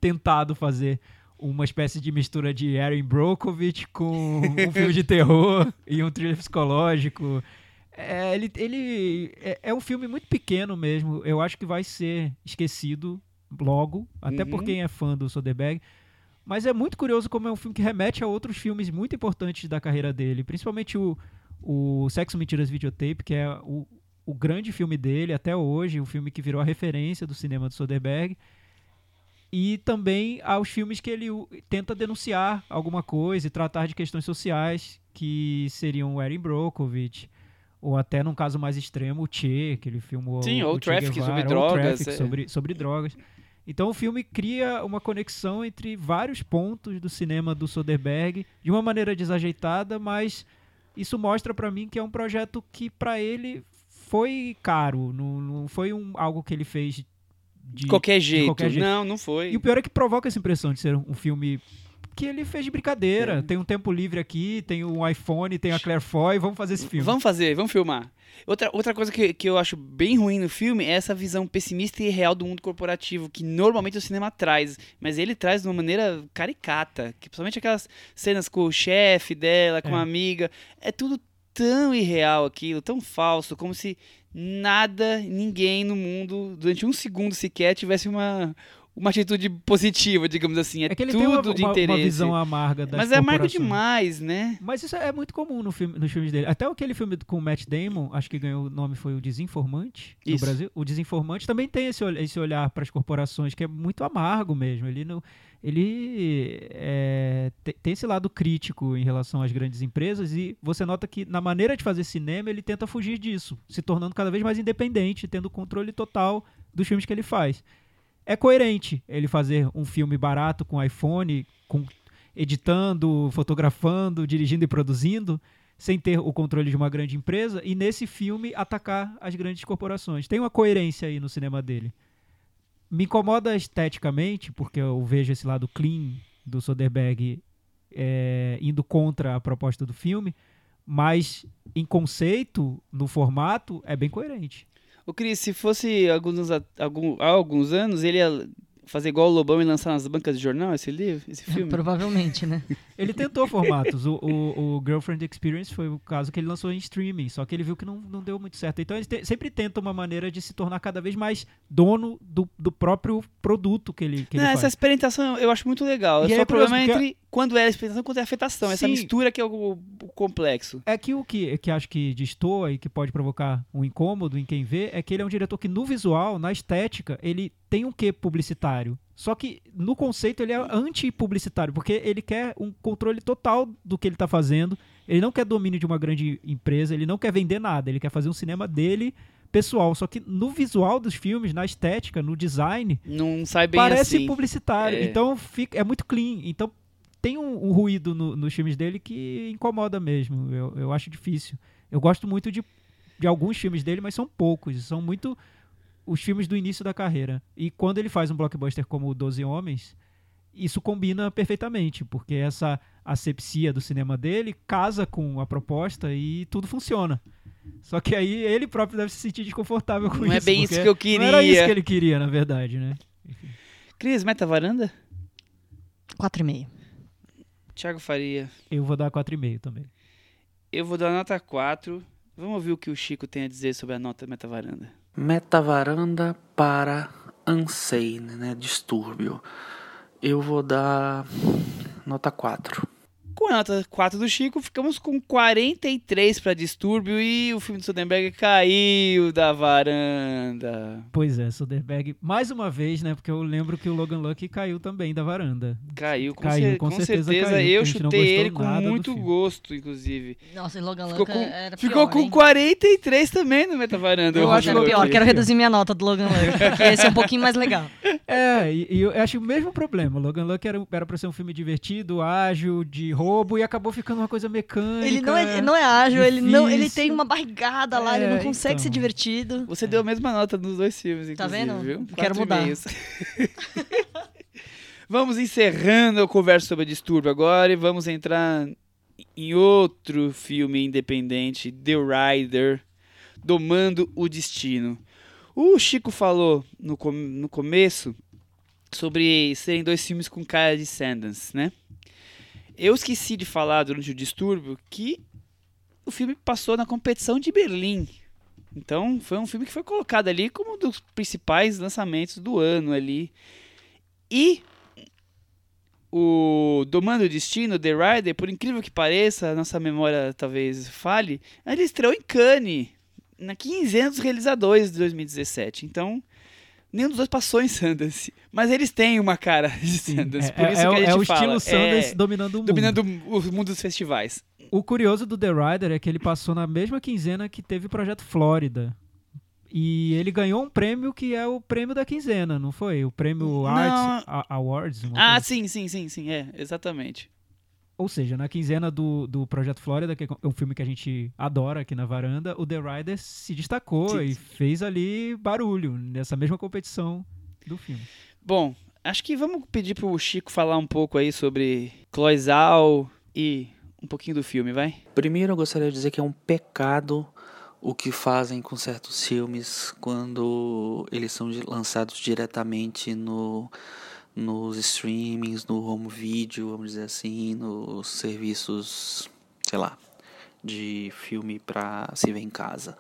[SPEAKER 4] tentado fazer uma espécie de mistura de Aaron Brockovich com um [laughs] filme de terror e um thriller psicológico. É, ele, ele é, é um filme muito pequeno mesmo. Eu acho que vai ser esquecido logo, até
[SPEAKER 2] Uhum.
[SPEAKER 4] por quem é fã do Soderbergh. Mas é muito curioso como é um filme que remete a outros filmes muito importantes da carreira dele, principalmente o, o Sexo, Mentiras, Videotape, que é o, o grande filme dele até hoje, um filme que virou a referência do cinema do Soderbergh. E também aos filmes que ele tenta denunciar alguma coisa e tratar de questões sociais, que seriam o Erin Brockovich, ou até num caso mais extremo, o Che, que ele filmou
[SPEAKER 2] Sim,
[SPEAKER 4] o,
[SPEAKER 2] ou
[SPEAKER 4] o Che
[SPEAKER 2] Traffic
[SPEAKER 4] Guevara,
[SPEAKER 2] sobre drogas,
[SPEAKER 4] Traffic
[SPEAKER 2] é.
[SPEAKER 4] sobre, sobre drogas. Então o filme cria uma conexão entre vários pontos do cinema do Soderbergh, de uma maneira desajeitada, mas isso mostra pra mim que é um projeto que pra ele foi caro, não, não foi um, algo que ele fez de
[SPEAKER 2] De qualquer jeito.
[SPEAKER 4] qualquer jeito.
[SPEAKER 2] Não, não foi.
[SPEAKER 4] e o pior é que provoca essa impressão de ser um filme que ele fez de brincadeira.
[SPEAKER 2] É.
[SPEAKER 4] Tem um tempo livre aqui, tem um iPhone, tem a Claire Foy, vamos fazer esse filme.
[SPEAKER 2] Vamos fazer, vamos filmar. Outra, outra coisa que, que eu acho bem ruim no filme é essa visão pessimista e real do mundo corporativo, que normalmente o cinema traz, mas ele traz de uma maneira caricata, que principalmente aquelas cenas com o chefe dela, com
[SPEAKER 4] É.
[SPEAKER 2] a amiga, é tudo tão irreal aquilo, tão falso, como se nada, ninguém no mundo, durante um segundo sequer, tivesse uma, uma atitude positiva, digamos assim. É,
[SPEAKER 4] É que ele
[SPEAKER 2] tudo
[SPEAKER 4] tem uma,
[SPEAKER 2] de
[SPEAKER 4] uma-
[SPEAKER 2] interesse.
[SPEAKER 4] uma visão amarga das
[SPEAKER 2] mas é amargo demais, né?
[SPEAKER 4] Mas isso é muito comum no filme, nos filmes dele. Até aquele filme com o Matt Damon, acho que ganhou o nome foi o Desinformante no
[SPEAKER 2] Isso.
[SPEAKER 4] Brasil. O Desinformante também tem esse, esse olhar para as corporações que é muito amargo mesmo. Ele não, ele é, te- tem esse lado crítico em relação às grandes empresas e você nota que na maneira de fazer cinema ele tenta fugir disso, se tornando cada vez mais independente, tendo controle total dos filmes que ele faz. É coerente ele fazer um filme barato com iPhone, com editando, fotografando, dirigindo e produzindo, sem ter o controle de uma grande empresa, e nesse filme atacar as grandes corporações. Tem uma coerência aí no cinema dele. Me incomoda esteticamente, porque eu vejo esse lado clean do Soderbergh é, indo contra a proposta do filme, mas em conceito, no formato, é bem coerente.
[SPEAKER 2] Ô Cris, se fosse alguns, algum, há alguns anos, ele ia fazer igual o Lobão e lançar nas bancas de jornal esse livro, esse [laughs] filme?
[SPEAKER 3] Provavelmente, né?
[SPEAKER 4] Ele tentou formatos. O, o, o, Girlfriend Experience foi o caso que ele lançou em streaming, só que ele viu que não, não deu muito certo. Então ele te, sempre tenta uma maneira de se tornar cada vez mais dono do, do próprio produto que ele, que
[SPEAKER 2] não,
[SPEAKER 4] ele
[SPEAKER 2] Essa experimentação eu acho muito legal.
[SPEAKER 4] E
[SPEAKER 2] Só
[SPEAKER 4] é
[SPEAKER 2] o problema é entre quando é a experimentação e quando é a afetação. Essa
[SPEAKER 4] Sim.
[SPEAKER 2] mistura que é o, o complexo.
[SPEAKER 4] É que o que, que acho que destoa e que pode provocar um incômodo em quem vê é que ele é um diretor que no visual, na estética, ele tem um quê publicitário. Só que no conceito ele é anti-publicitário, porque ele quer um controle total do que ele está fazendo. Ele não quer domínio de uma grande empresa, ele não quer vender nada, ele quer fazer um cinema dele pessoal. Só que no visual dos filmes, na estética, no design,
[SPEAKER 2] Não sai bem
[SPEAKER 4] parece
[SPEAKER 2] assim.
[SPEAKER 4] publicitário.
[SPEAKER 2] É.
[SPEAKER 4] Então fica, é muito clean. Então tem um, um ruído no- nos filmes dele que incomoda mesmo. Eu, eu acho difícil. Eu gosto muito de, de alguns filmes dele, mas são poucos. São muito os filmes do início da carreira. E quando ele faz um blockbuster como o Doze Homens, isso combina perfeitamente, porque essa asepsia do cinema dele casa com a proposta e tudo funciona. Só que aí ele próprio deve se sentir desconfortável com
[SPEAKER 2] Não
[SPEAKER 4] isso.
[SPEAKER 2] é bem isso que eu queria.
[SPEAKER 4] Não era isso que ele queria, na verdade, né?
[SPEAKER 2] Cris, meta varanda?
[SPEAKER 3] 4,5.
[SPEAKER 2] Thiago Faria.
[SPEAKER 4] Eu vou dar 4,5 também.
[SPEAKER 2] Eu vou dar nota 4. Vamos ouvir o que o Chico tem a dizer sobre a nota meta varanda.
[SPEAKER 5] Metavaranda para Unsane, né? Distúrbio. Eu vou dar nota 4.
[SPEAKER 2] Com a nota 4 do Chico, ficamos com 43 para distúrbio e o filme do Soderbergh caiu da varanda.
[SPEAKER 4] Pois é, Soderbergh, mais uma vez, né? Porque eu lembro que o Logan Lucky caiu também da varanda.
[SPEAKER 2] Caiu, com,
[SPEAKER 4] Caiu,
[SPEAKER 2] cer-
[SPEAKER 4] com
[SPEAKER 2] com
[SPEAKER 4] certeza
[SPEAKER 2] certeza.
[SPEAKER 4] caiu,
[SPEAKER 2] eu chutei ele com muito gosto, inclusive.
[SPEAKER 3] Nossa, e Logan
[SPEAKER 2] Ficou
[SPEAKER 3] Lucky
[SPEAKER 2] com,
[SPEAKER 3] era
[SPEAKER 2] ficou
[SPEAKER 3] pior,
[SPEAKER 2] com
[SPEAKER 3] hein?
[SPEAKER 2] 43 também no meta varanda.
[SPEAKER 4] Eu
[SPEAKER 2] o
[SPEAKER 4] acho
[SPEAKER 3] Era pior, quero reduzir minha nota do Logan Lucky, porque [laughs] esse é um pouquinho mais legal.
[SPEAKER 4] É, e, e eu acho o mesmo problema. Logan Lucky era, era pra ser um filme divertido, ágil, de roubo, e acabou ficando uma coisa mecânica.
[SPEAKER 3] Ele não é, não é ágil, ele não, ele
[SPEAKER 4] difícil.
[SPEAKER 3] tem uma barrigada lá, ele
[SPEAKER 4] É,
[SPEAKER 3] não consegue
[SPEAKER 4] então.
[SPEAKER 3] ser divertido.
[SPEAKER 2] Você deu a mesma nota nos dois filmes, inclusive,
[SPEAKER 3] Tá vendo?
[SPEAKER 2] viu?
[SPEAKER 3] Quero mudar.
[SPEAKER 2] meios. [laughs] vamos encerrando a conversa sobre distúrbio agora e vamos entrar em outro filme independente, The Rider, Domando o Destino. O Chico falou no, com- no começo sobre serem dois filmes com cara de Sundance, né? Eu esqueci de falar durante o distúrbio que o filme passou na competição de Berlim. Então, foi um filme que foi colocado ali como um dos principais lançamentos do ano ali. E o Domando o Destino, The Rider, por incrível que pareça, a nossa memória talvez fale, ele estreou em Cannes, na quinzena dos realizadores de 2017. Então, nenhum dos dois passou em Sundance. Mas eles têm uma cara de
[SPEAKER 4] Sim,
[SPEAKER 2] Sundance,
[SPEAKER 4] é,
[SPEAKER 2] por isso
[SPEAKER 4] é,
[SPEAKER 2] que a
[SPEAKER 4] é
[SPEAKER 2] gente
[SPEAKER 4] o
[SPEAKER 2] fala.
[SPEAKER 4] estilo Sundance
[SPEAKER 2] é,
[SPEAKER 4] dominando o mundo.
[SPEAKER 2] dominando o mundo dos festivais.
[SPEAKER 4] O curioso do The Rider é que ele passou na mesma quinzena que teve o Projeto Flórida. E ele ganhou um prêmio que é o prêmio da quinzena, não foi? O prêmio. Arts Awards.
[SPEAKER 2] Ah,
[SPEAKER 4] coisa
[SPEAKER 2] sim, sim, sim, sim, é, exatamente.
[SPEAKER 4] Ou seja, na quinzena do, do Projeto Flórida, que é um filme que a gente adora aqui na varanda, o The Rider se destacou
[SPEAKER 2] Sim,
[SPEAKER 4] e fez ali barulho nessa mesma competição do filme.
[SPEAKER 2] Bom, acho que vamos pedir pro Chico falar um pouco aí sobre Cloizal e um pouquinho do filme, vai?
[SPEAKER 5] Primeiro, eu gostaria de dizer que é um pecado o que fazem com certos filmes quando eles são lançados diretamente no, nos streamings, no home video, vamos dizer assim, nos serviços, sei lá, de filme pra se ver em casa.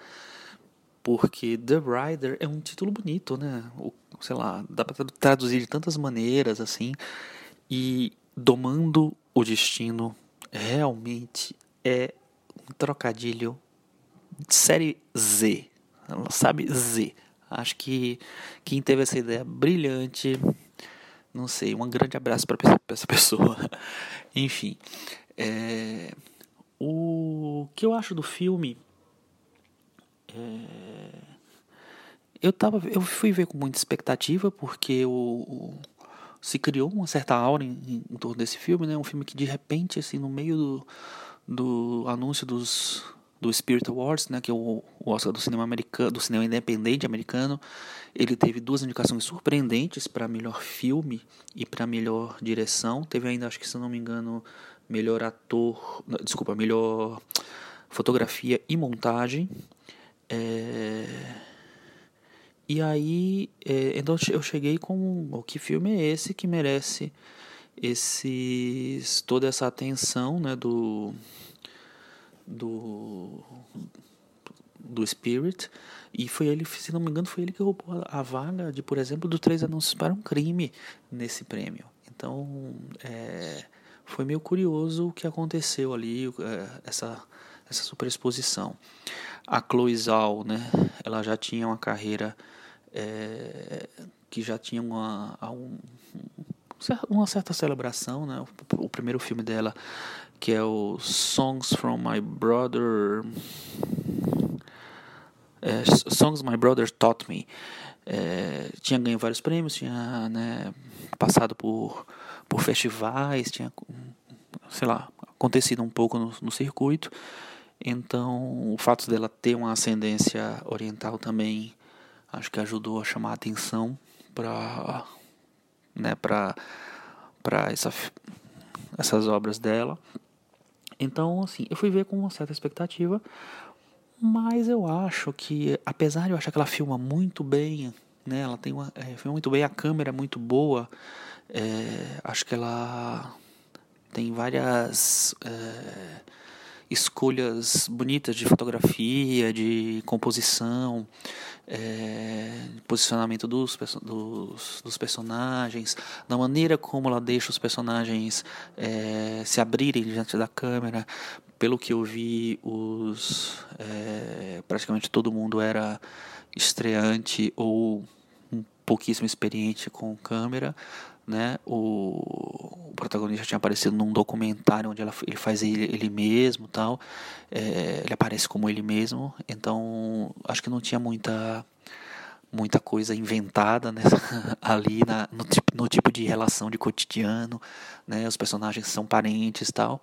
[SPEAKER 5] Porque The Rider é um título bonito, né? O, sei lá, dá pra tra- traduzir de tantas maneiras assim. E Domando o Destino realmente é um trocadilho de série Z. Sabe? Z. Acho que quem teve essa ideia brilhante, não sei, um grande abraço para essa pessoa. [laughs] Enfim, é, o que eu acho do filme é, eu tava, eu fui ver com muita expectativa porque o, o- se criou uma certa aura em, em torno desse filme, né? Um filme que de repente, assim, no meio do, do anúncio dos do Spirit Awards, né, que é o, Oscar do cinema americano, do cinema independente americano, ele teve duas indicações surpreendentes para melhor filme e para melhor direção. Teve ainda, acho que se não me engano, melhor ator, desculpa, melhor fotografia e montagem. É, E aí, é, então eu cheguei com o que filme é esse que merece esses toda essa atenção né, do, do, do Spirit. E foi ele, se não me engano, foi ele que roubou a, vaga de, por exemplo, do Três Anúncios para um Crime nesse prêmio. Então, é, foi meio curioso o que aconteceu ali, é, essa, essa superexposição. A Chloe Zhao, né, ela já tinha uma carreira é, que já tinha uma, um, uma certa celebração, né? O, primeiro filme dela, que é o Songs from My Brother, é, Songs My Brother Taught Me, é, tinha ganho vários prêmios, tinha né, passado por, por festivais, tinha, sei lá, acontecido um pouco no, no circuito. Então, o fato dela ter uma ascendência oriental também acho que ajudou a chamar a atenção para né, para essa, essas obras dela. Então, assim, eu fui ver com uma certa expectativa, mas eu acho que, apesar de eu achar que ela filma muito bem, né, ela tem uma, é, filma muito bem, a câmera é muito boa, é, acho que ela tem várias é, escolhas bonitas de fotografia, de composição, é, posicionamento dos, dos, dos, personagens, da maneira como ela deixa os personagens é, se abrirem diante da câmera. Pelo que eu vi, os, é, praticamente todo mundo era estreante ou um pouquíssimo experiente com câmera né? O, o, protagonista tinha aparecido num documentário onde ela, ele faz ele, ele mesmo, tal. É, ele aparece como ele mesmo, então acho que não tinha muita muita coisa inventada né? [laughs] ali na, no, tipo, no tipo de relação de cotidiano, né? Os personagens são parentes, tal.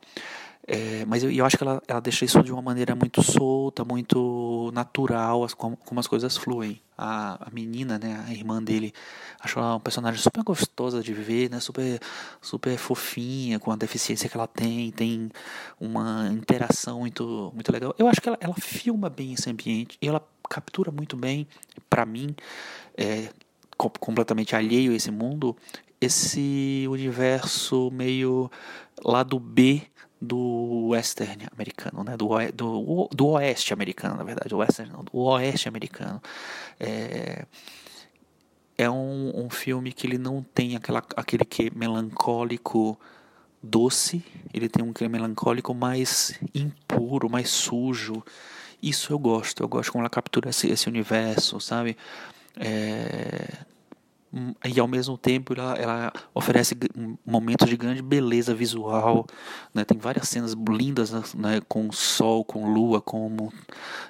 [SPEAKER 5] É, mas eu, eu acho que ela, ela deixa isso de uma maneira muito solta, muito natural, as, como, como as coisas fluem. A, a menina, né, a irmã dele, acho ela um personagem super gostosa de ver, né, super, super fofinha, com a deficiência que ela tem, tem uma interação muito, muito legal. Eu acho que ela, ela filma bem esse ambiente, e ela captura muito bem, para mim, é, completamente alheio a esse mundo, esse universo meio lado B do western americano, né? do, do, do oeste americano, na verdade, o western não, do oeste americano. É, é um, um filme que ele não tem aquela, aquele que melancólico doce, ele tem um que melancólico mais impuro, mais sujo. Isso eu gosto, eu gosto como ela captura esse, esse universo, sabe? É, e ao mesmo tempo ela, ela oferece momentos de grande beleza visual, né? tem várias cenas lindas né? com sol, com lua, com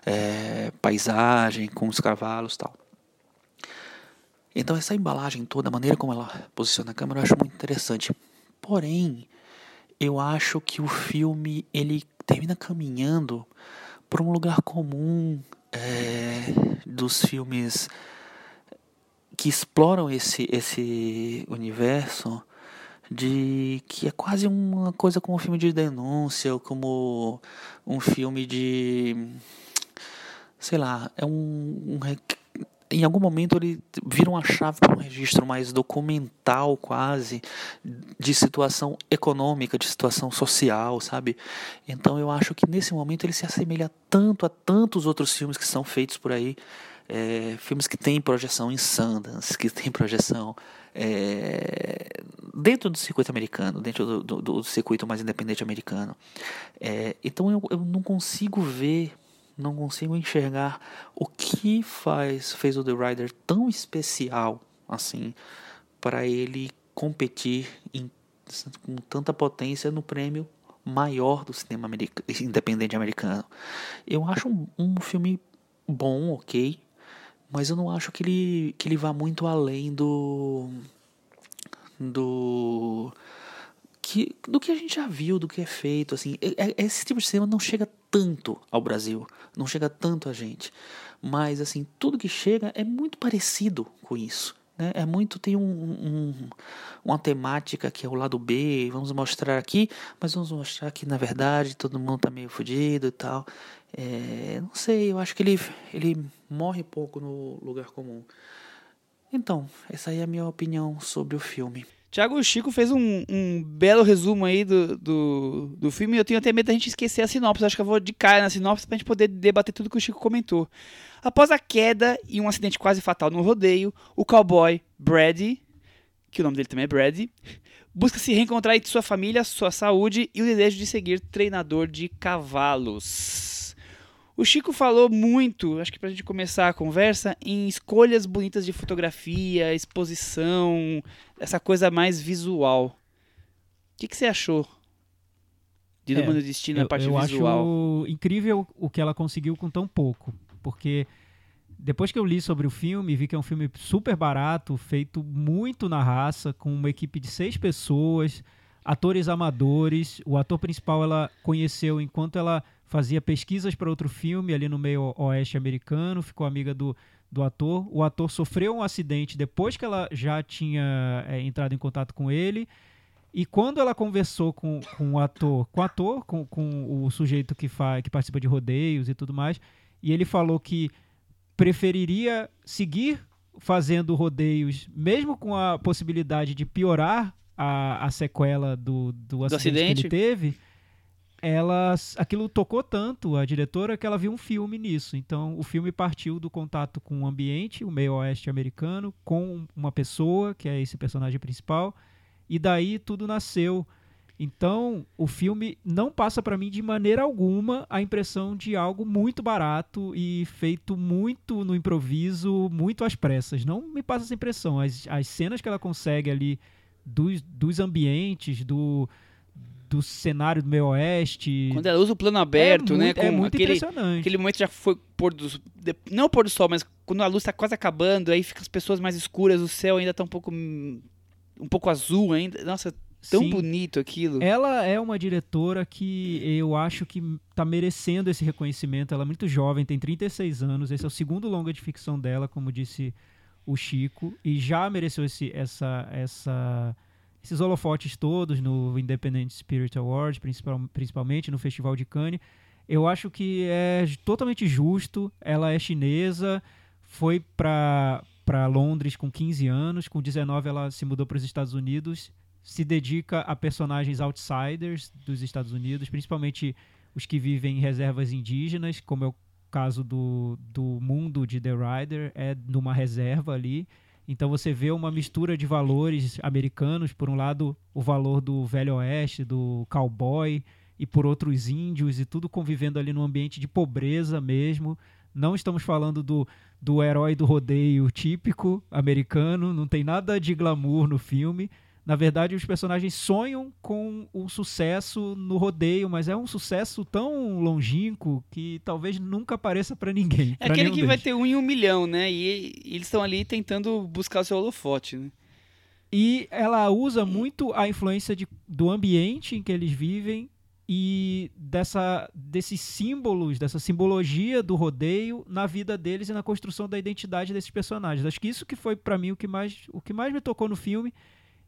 [SPEAKER 5] é, paisagem, com os cavalos tal. Então essa embalagem toda, a maneira como ela posiciona a câmera, eu acho muito interessante. Porém, eu acho que o filme ele termina caminhando para um lugar comum é, dos filmes que exploram esse, esse universo de que é quase uma coisa como um filme de denúncia ou como um filme de sei lá é um, um em algum momento ele vira uma chave para um registro mais documental quase de situação econômica de situação social sabe? Então eu acho que nesse momento ele se assemelha tanto a tantos outros filmes que são feitos por aí é, filmes que têm projeção em Sundance, que têm projeção é, dentro do circuito americano, dentro do, do, do circuito mais independente americano. É, então eu, eu não consigo ver, não consigo enxergar o que faz fez o The Rider tão especial assim para ele competir em, com tanta potência no prêmio maior do cinema americano, independente americano. Eu acho um, um filme bom, ok, mas eu não acho que ele, que ele vá muito além do. do. Que, do que a gente já viu, do que é feito, assim, é, esse tipo de cinema não chega tanto ao Brasil, não chega tanto a gente, mas assim, tudo que chega é muito parecido com isso, né? É muito, tem um, um, uma temática que é o lado B, vamos mostrar aqui, mas vamos mostrar que na verdade todo mundo tá meio fodido e tal, é, não sei, eu acho que ele, ele morre pouco no lugar comum. Então, essa aí é a minha opinião sobre o filme.
[SPEAKER 2] Tiago Chico fez um, um, belo resumo aí do, do, do filme. Eu tenho até medo da gente esquecer a sinopse. Acho que eu vou de cara na sinopse pra gente poder debater tudo que o Chico comentou. Após a queda e um acidente quase fatal no rodeio, o cowboy Brady, que o nome dele também é Brady, busca se reencontrar entre sua família, sua saúde e o desejo de seguir treinador de cavalos. O Chico falou muito, acho que pra gente começar a conversa, em escolhas bonitas de fotografia, exposição, essa coisa mais visual. O que, que você achou de
[SPEAKER 4] É,
[SPEAKER 2] Numa do Destino
[SPEAKER 4] eu,
[SPEAKER 2] na parte
[SPEAKER 4] eu
[SPEAKER 2] visual?
[SPEAKER 4] acho incrível o que ela conseguiu com tão pouco, porque depois que eu li sobre o filme, vi que é um filme super barato, feito muito na raça, com uma equipe de seis pessoas, atores amadores. O ator principal ela conheceu enquanto ela fazia pesquisas para outro filme ali no meio oeste americano, ficou amiga do, do ator. O ator sofreu um acidente depois que ela já tinha é, entrado em contato com ele. E quando ela conversou com, com o ator, com o ator, com, com o sujeito que, faz, que participa de rodeios e tudo mais, e ele falou que preferiria seguir fazendo rodeios, mesmo com a possibilidade de piorar a, a sequela do, do, acidente,
[SPEAKER 2] acidente?
[SPEAKER 4] que ele teve, ela, aquilo tocou tanto a diretora que ela viu um filme nisso. Então, o filme partiu do contato com o ambiente, o meio oeste americano, com uma pessoa, que é esse personagem principal, e daí tudo nasceu. Então, o filme não passa para mim de maneira alguma a impressão de algo muito barato e feito muito no improviso, muito às pressas. Não me passa essa impressão. As, as cenas que ela consegue ali dos, dos ambientes, do, do cenário do meio oeste.
[SPEAKER 2] Quando ela usa o plano aberto,
[SPEAKER 4] é
[SPEAKER 2] né?
[SPEAKER 4] muito, é muito
[SPEAKER 2] aquele,
[SPEAKER 4] impressionante.
[SPEAKER 2] aquele momento já foi pôr do. Não pôr do sol, mas quando a luz tá quase acabando, aí fica as pessoas mais escuras, o céu ainda tá um pouco. um pouco azul ainda. Nossa, tão
[SPEAKER 4] Sim.
[SPEAKER 2] bonito aquilo.
[SPEAKER 4] Ela é uma diretora que eu acho que tá merecendo esse reconhecimento. Ela é muito jovem, tem 36 anos. Esse é o segundo longa de ficção dela, como disse o Chico, e já mereceu esse, essa, essa, esses holofotes todos no Independent Spirit Awards, principal, principalmente no Festival de Cannes. Eu acho que é totalmente justo. Ela é chinesa, foi para para Londres com 15 anos, com 19 ela se mudou para os Estados Unidos, se dedica a personagens outsiders dos Estados Unidos, principalmente os que vivem em reservas indígenas, como é o caso do, do mundo de The Rider, é numa reserva ali. Então você vê uma mistura de valores americanos, por um lado o valor do velho oeste, do cowboy, e por outro os índios, e tudo convivendo ali num ambiente de pobreza mesmo. Não estamos falando do, do herói do rodeio típico americano, não tem nada de glamour no filme. Na verdade, os personagens sonham com o sucesso no rodeio, mas é um sucesso tão longínquo que talvez nunca apareça pra ninguém.
[SPEAKER 2] É
[SPEAKER 4] pra
[SPEAKER 2] aquele que vai
[SPEAKER 4] deles.
[SPEAKER 2] ter um em um milhão, né? E, e eles estão ali tentando buscar o seu holofote, né?
[SPEAKER 4] E ela usa muito a influência de, do ambiente em que eles vivem e dessa, desses símbolos, dessa simbologia do rodeio na vida deles e na construção da identidade desses personagens. Acho que isso que foi pra mim o que mais, o que mais me tocou no filme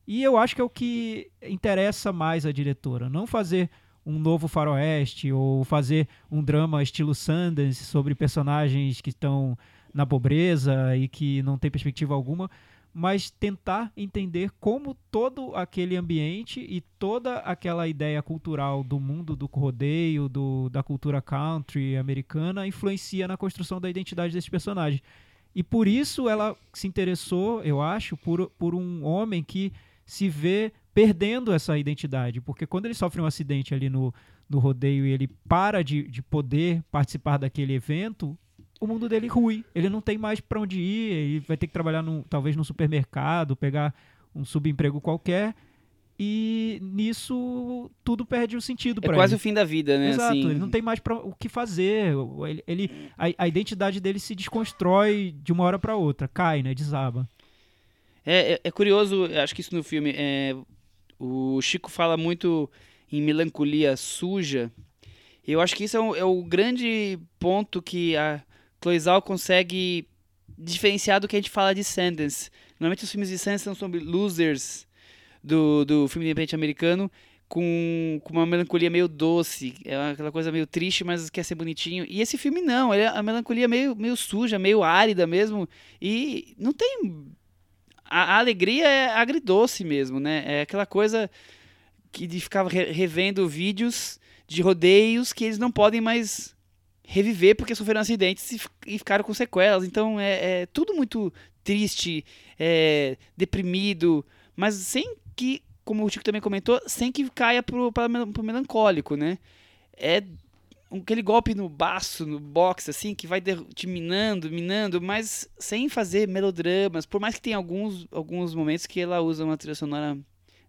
[SPEAKER 4] e eu acho que é o que interessa mais a diretora, não fazer um novo faroeste ou fazer um drama estilo Sundance sobre personagens que estão na pobreza e que não tem perspectiva alguma, mas tentar entender como todo aquele ambiente e toda aquela ideia cultural do mundo do rodeio, do, da cultura country americana influencia na construção da identidade desses personagens. E por isso ela se interessou, eu acho, por, por um homem que se vê perdendo essa identidade. Porque quando ele sofre um acidente ali no, no rodeio e ele para de, de poder participar daquele evento, o mundo dele rui. Ele não tem mais para onde ir, ele vai ter que trabalhar num, talvez num supermercado, pegar um subemprego qualquer. E nisso tudo perde o sentido
[SPEAKER 2] É
[SPEAKER 4] para
[SPEAKER 2] quase
[SPEAKER 4] ele.
[SPEAKER 2] o fim da vida, né?
[SPEAKER 4] Exato,
[SPEAKER 2] assim,
[SPEAKER 4] ele não tem mais pra, o que fazer. Ele, ele- a, a identidade dele se desconstrói de uma hora para outra, cai, né? Desaba.
[SPEAKER 2] É, é, é curioso, acho que isso no filme. é, o Chico fala muito em melancolia suja. Eu acho que isso é o, é o grande ponto que a Chloe Zhao consegue diferenciar do que a gente fala de Sundance. Normalmente os filmes de Sundance são sobre losers do, do filme independente americano com, com uma melancolia meio doce. É aquela coisa meio triste, mas quer ser bonitinho. E esse filme não, ele é a melancolia meio, meio suja, meio árida mesmo. E não tem a, alegria é agridoce mesmo, né? É aquela coisa que de ficar re- revendo vídeos de rodeios que eles não podem mais reviver porque sofreram acidentes e, fi- ficaram com sequelas. Então é, é tudo muito triste, é, deprimido, mas sem que, como o Chico também comentou, sem que caia mel- pro melancólico, né? É aquele golpe no baço, no boxe, assim, que vai te minando, minando, mas sem fazer melodramas. Por mais que tenha alguns, alguns momentos que ela usa uma trilha sonora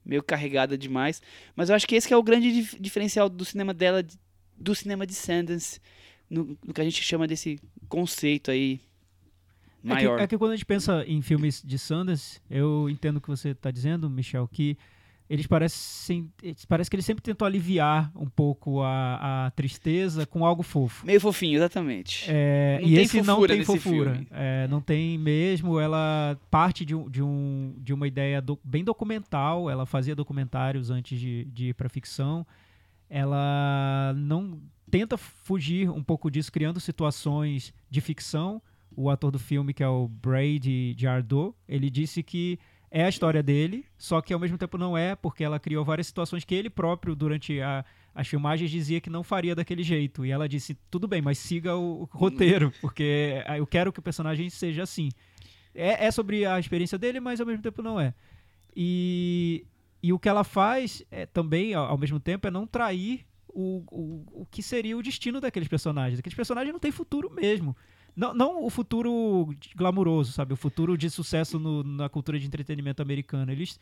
[SPEAKER 2] meio carregada demais. Mas eu acho que esse que é o grande dif- diferencial do cinema dela, de- do cinema de Sundance, no, no que a gente chama desse conceito aí
[SPEAKER 4] É que,
[SPEAKER 2] maior.
[SPEAKER 4] é que quando a gente pensa em filmes de Sundance, eu entendo o que você está dizendo, Michel, que eles parecem, parece que eles sempre tentam aliviar um pouco a, a tristeza com algo fofo.
[SPEAKER 2] Meio fofinho, exatamente.
[SPEAKER 4] É, e esse não tem fofura. É, não tem mesmo. Ela parte de, um, de, um, de uma ideia do- bem documental. Ela fazia documentários antes de, de ir para ficção. Ela não tenta fugir um pouco disso, criando situações de ficção. O ator do filme, que é o Brady Jardot, ele disse que é a história dele, só que ao mesmo tempo não é, porque ela criou várias situações que ele próprio, durante a, as filmagens, dizia que não faria daquele jeito. E ela disse: tudo bem, mas siga o, o roteiro, porque eu quero que o personagem seja assim. É, é sobre a experiência dele, mas ao mesmo tempo não é. E, e o que ela faz é, também, ao, ao mesmo tempo, é não trair o, o, o que seria o destino daqueles personagens. Aqueles personagens não têm futuro mesmo. Não, não o futuro glamuroso, sabe? O futuro de sucesso no- na cultura de entretenimento americano. Eles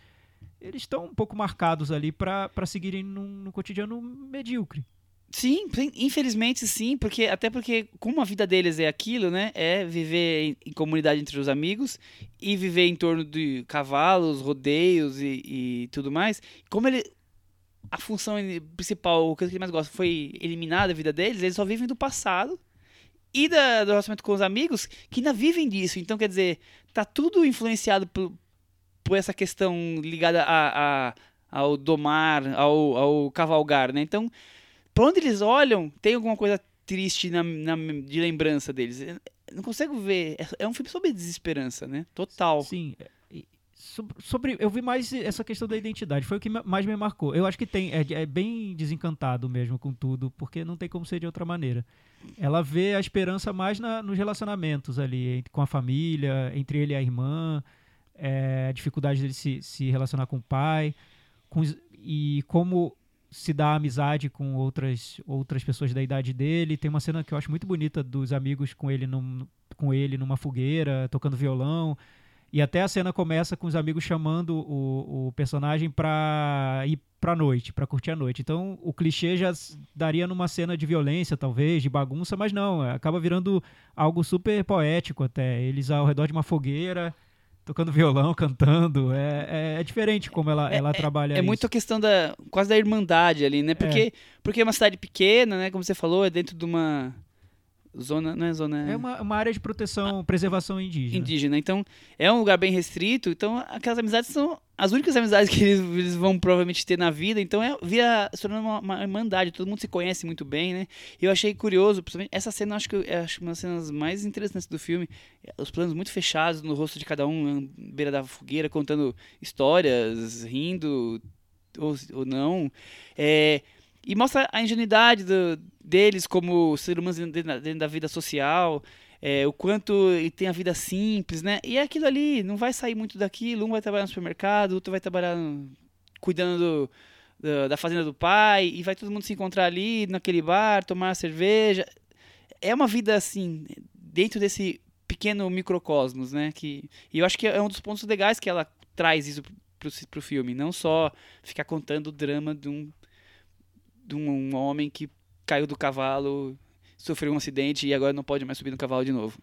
[SPEAKER 4] eles estão um pouco marcados ali para seguirem num, num cotidiano medíocre.
[SPEAKER 2] Sim, infelizmente sim, porque até porque como a vida deles é aquilo, né? É viver em, em comunidade entre os amigos e viver em torno de cavalos, rodeios e, e tudo mais. Como ele a função principal, o que ele mais gosta, foi eliminar da vida deles, eles só vivem do passado e da, do relacionamento com os amigos que ainda vivem disso. Então, quer dizer, tá tudo influenciado por, por essa questão ligada a, a- ao domar, ao, ao cavalgar, né? Então, pra onde eles olham, tem alguma coisa triste na, na- de lembrança deles. Eu não consigo ver. É, é um filme sobre desesperança, né? Total.
[SPEAKER 4] Sim. Sob- Sobre, eu vi mais essa questão da identidade, foi o que ma- mais me marcou. Eu acho que tem, é, é bem desencantado mesmo com tudo, porque não tem como ser de outra maneira. Ela vê a esperança mais na- nos relacionamentos ali, com a família, entre ele e a irmã, é, a dificuldade dele se, se relacionar com o pai, com e como se dá amizade com outras, outras pessoas da idade dele. Tem uma cena que eu acho muito bonita dos amigos com ele, num, com ele numa fogueira, tocando violão. E até a cena começa com os amigos chamando o, o personagem pra ir pra noite, pra curtir a noite. Então o clichê já daria numa cena de violência, talvez, de bagunça, mas não, é, acaba virando algo super poético até. Eles ao redor de uma fogueira, tocando violão, [laughs] cantando. É, é, é diferente como ela, ela trabalha
[SPEAKER 2] É
[SPEAKER 4] isso.
[SPEAKER 2] muito a questão da quase da irmandade ali, né? Porque, porque é uma cidade pequena, né? Como você falou, é dentro de uma zona, não é zona
[SPEAKER 4] É uma, uma área de proteção, preservação indígena.
[SPEAKER 2] indígena. Então, é um lugar bem restrito. Então, aquelas amizades são as únicas amizades que eles, eles vão provavelmente ter na vida. Então, é vira se tornando uma, uma irmandade. Todo mundo se conhece muito bem, né? E eu achei curioso, principalmente essa cena, acho que é acho uma das cenas mais interessantes do filme. Os planos muito fechados no rosto de cada um, à beira da fogueira, contando histórias, rindo ou, ou não. É, e mostra a ingenuidade do- deles como seres humanos dentro dentro da vida social, é, o quanto ele tem a vida simples, né? E é aquilo ali, não vai sair muito daquilo. Um vai trabalhar no supermercado, outro vai trabalhar no- cuidando do- da fazenda do pai, e vai todo mundo se encontrar ali naquele bar, tomar cerveja. É uma vida assim, dentro desse pequeno microcosmos, né? Que, e eu acho que é um dos pontos legais que ela traz isso pro, pro filme, não só ficar contando o drama de um, de um homem que caiu do cavalo, sofreu um acidente e agora não pode mais subir no cavalo de novo.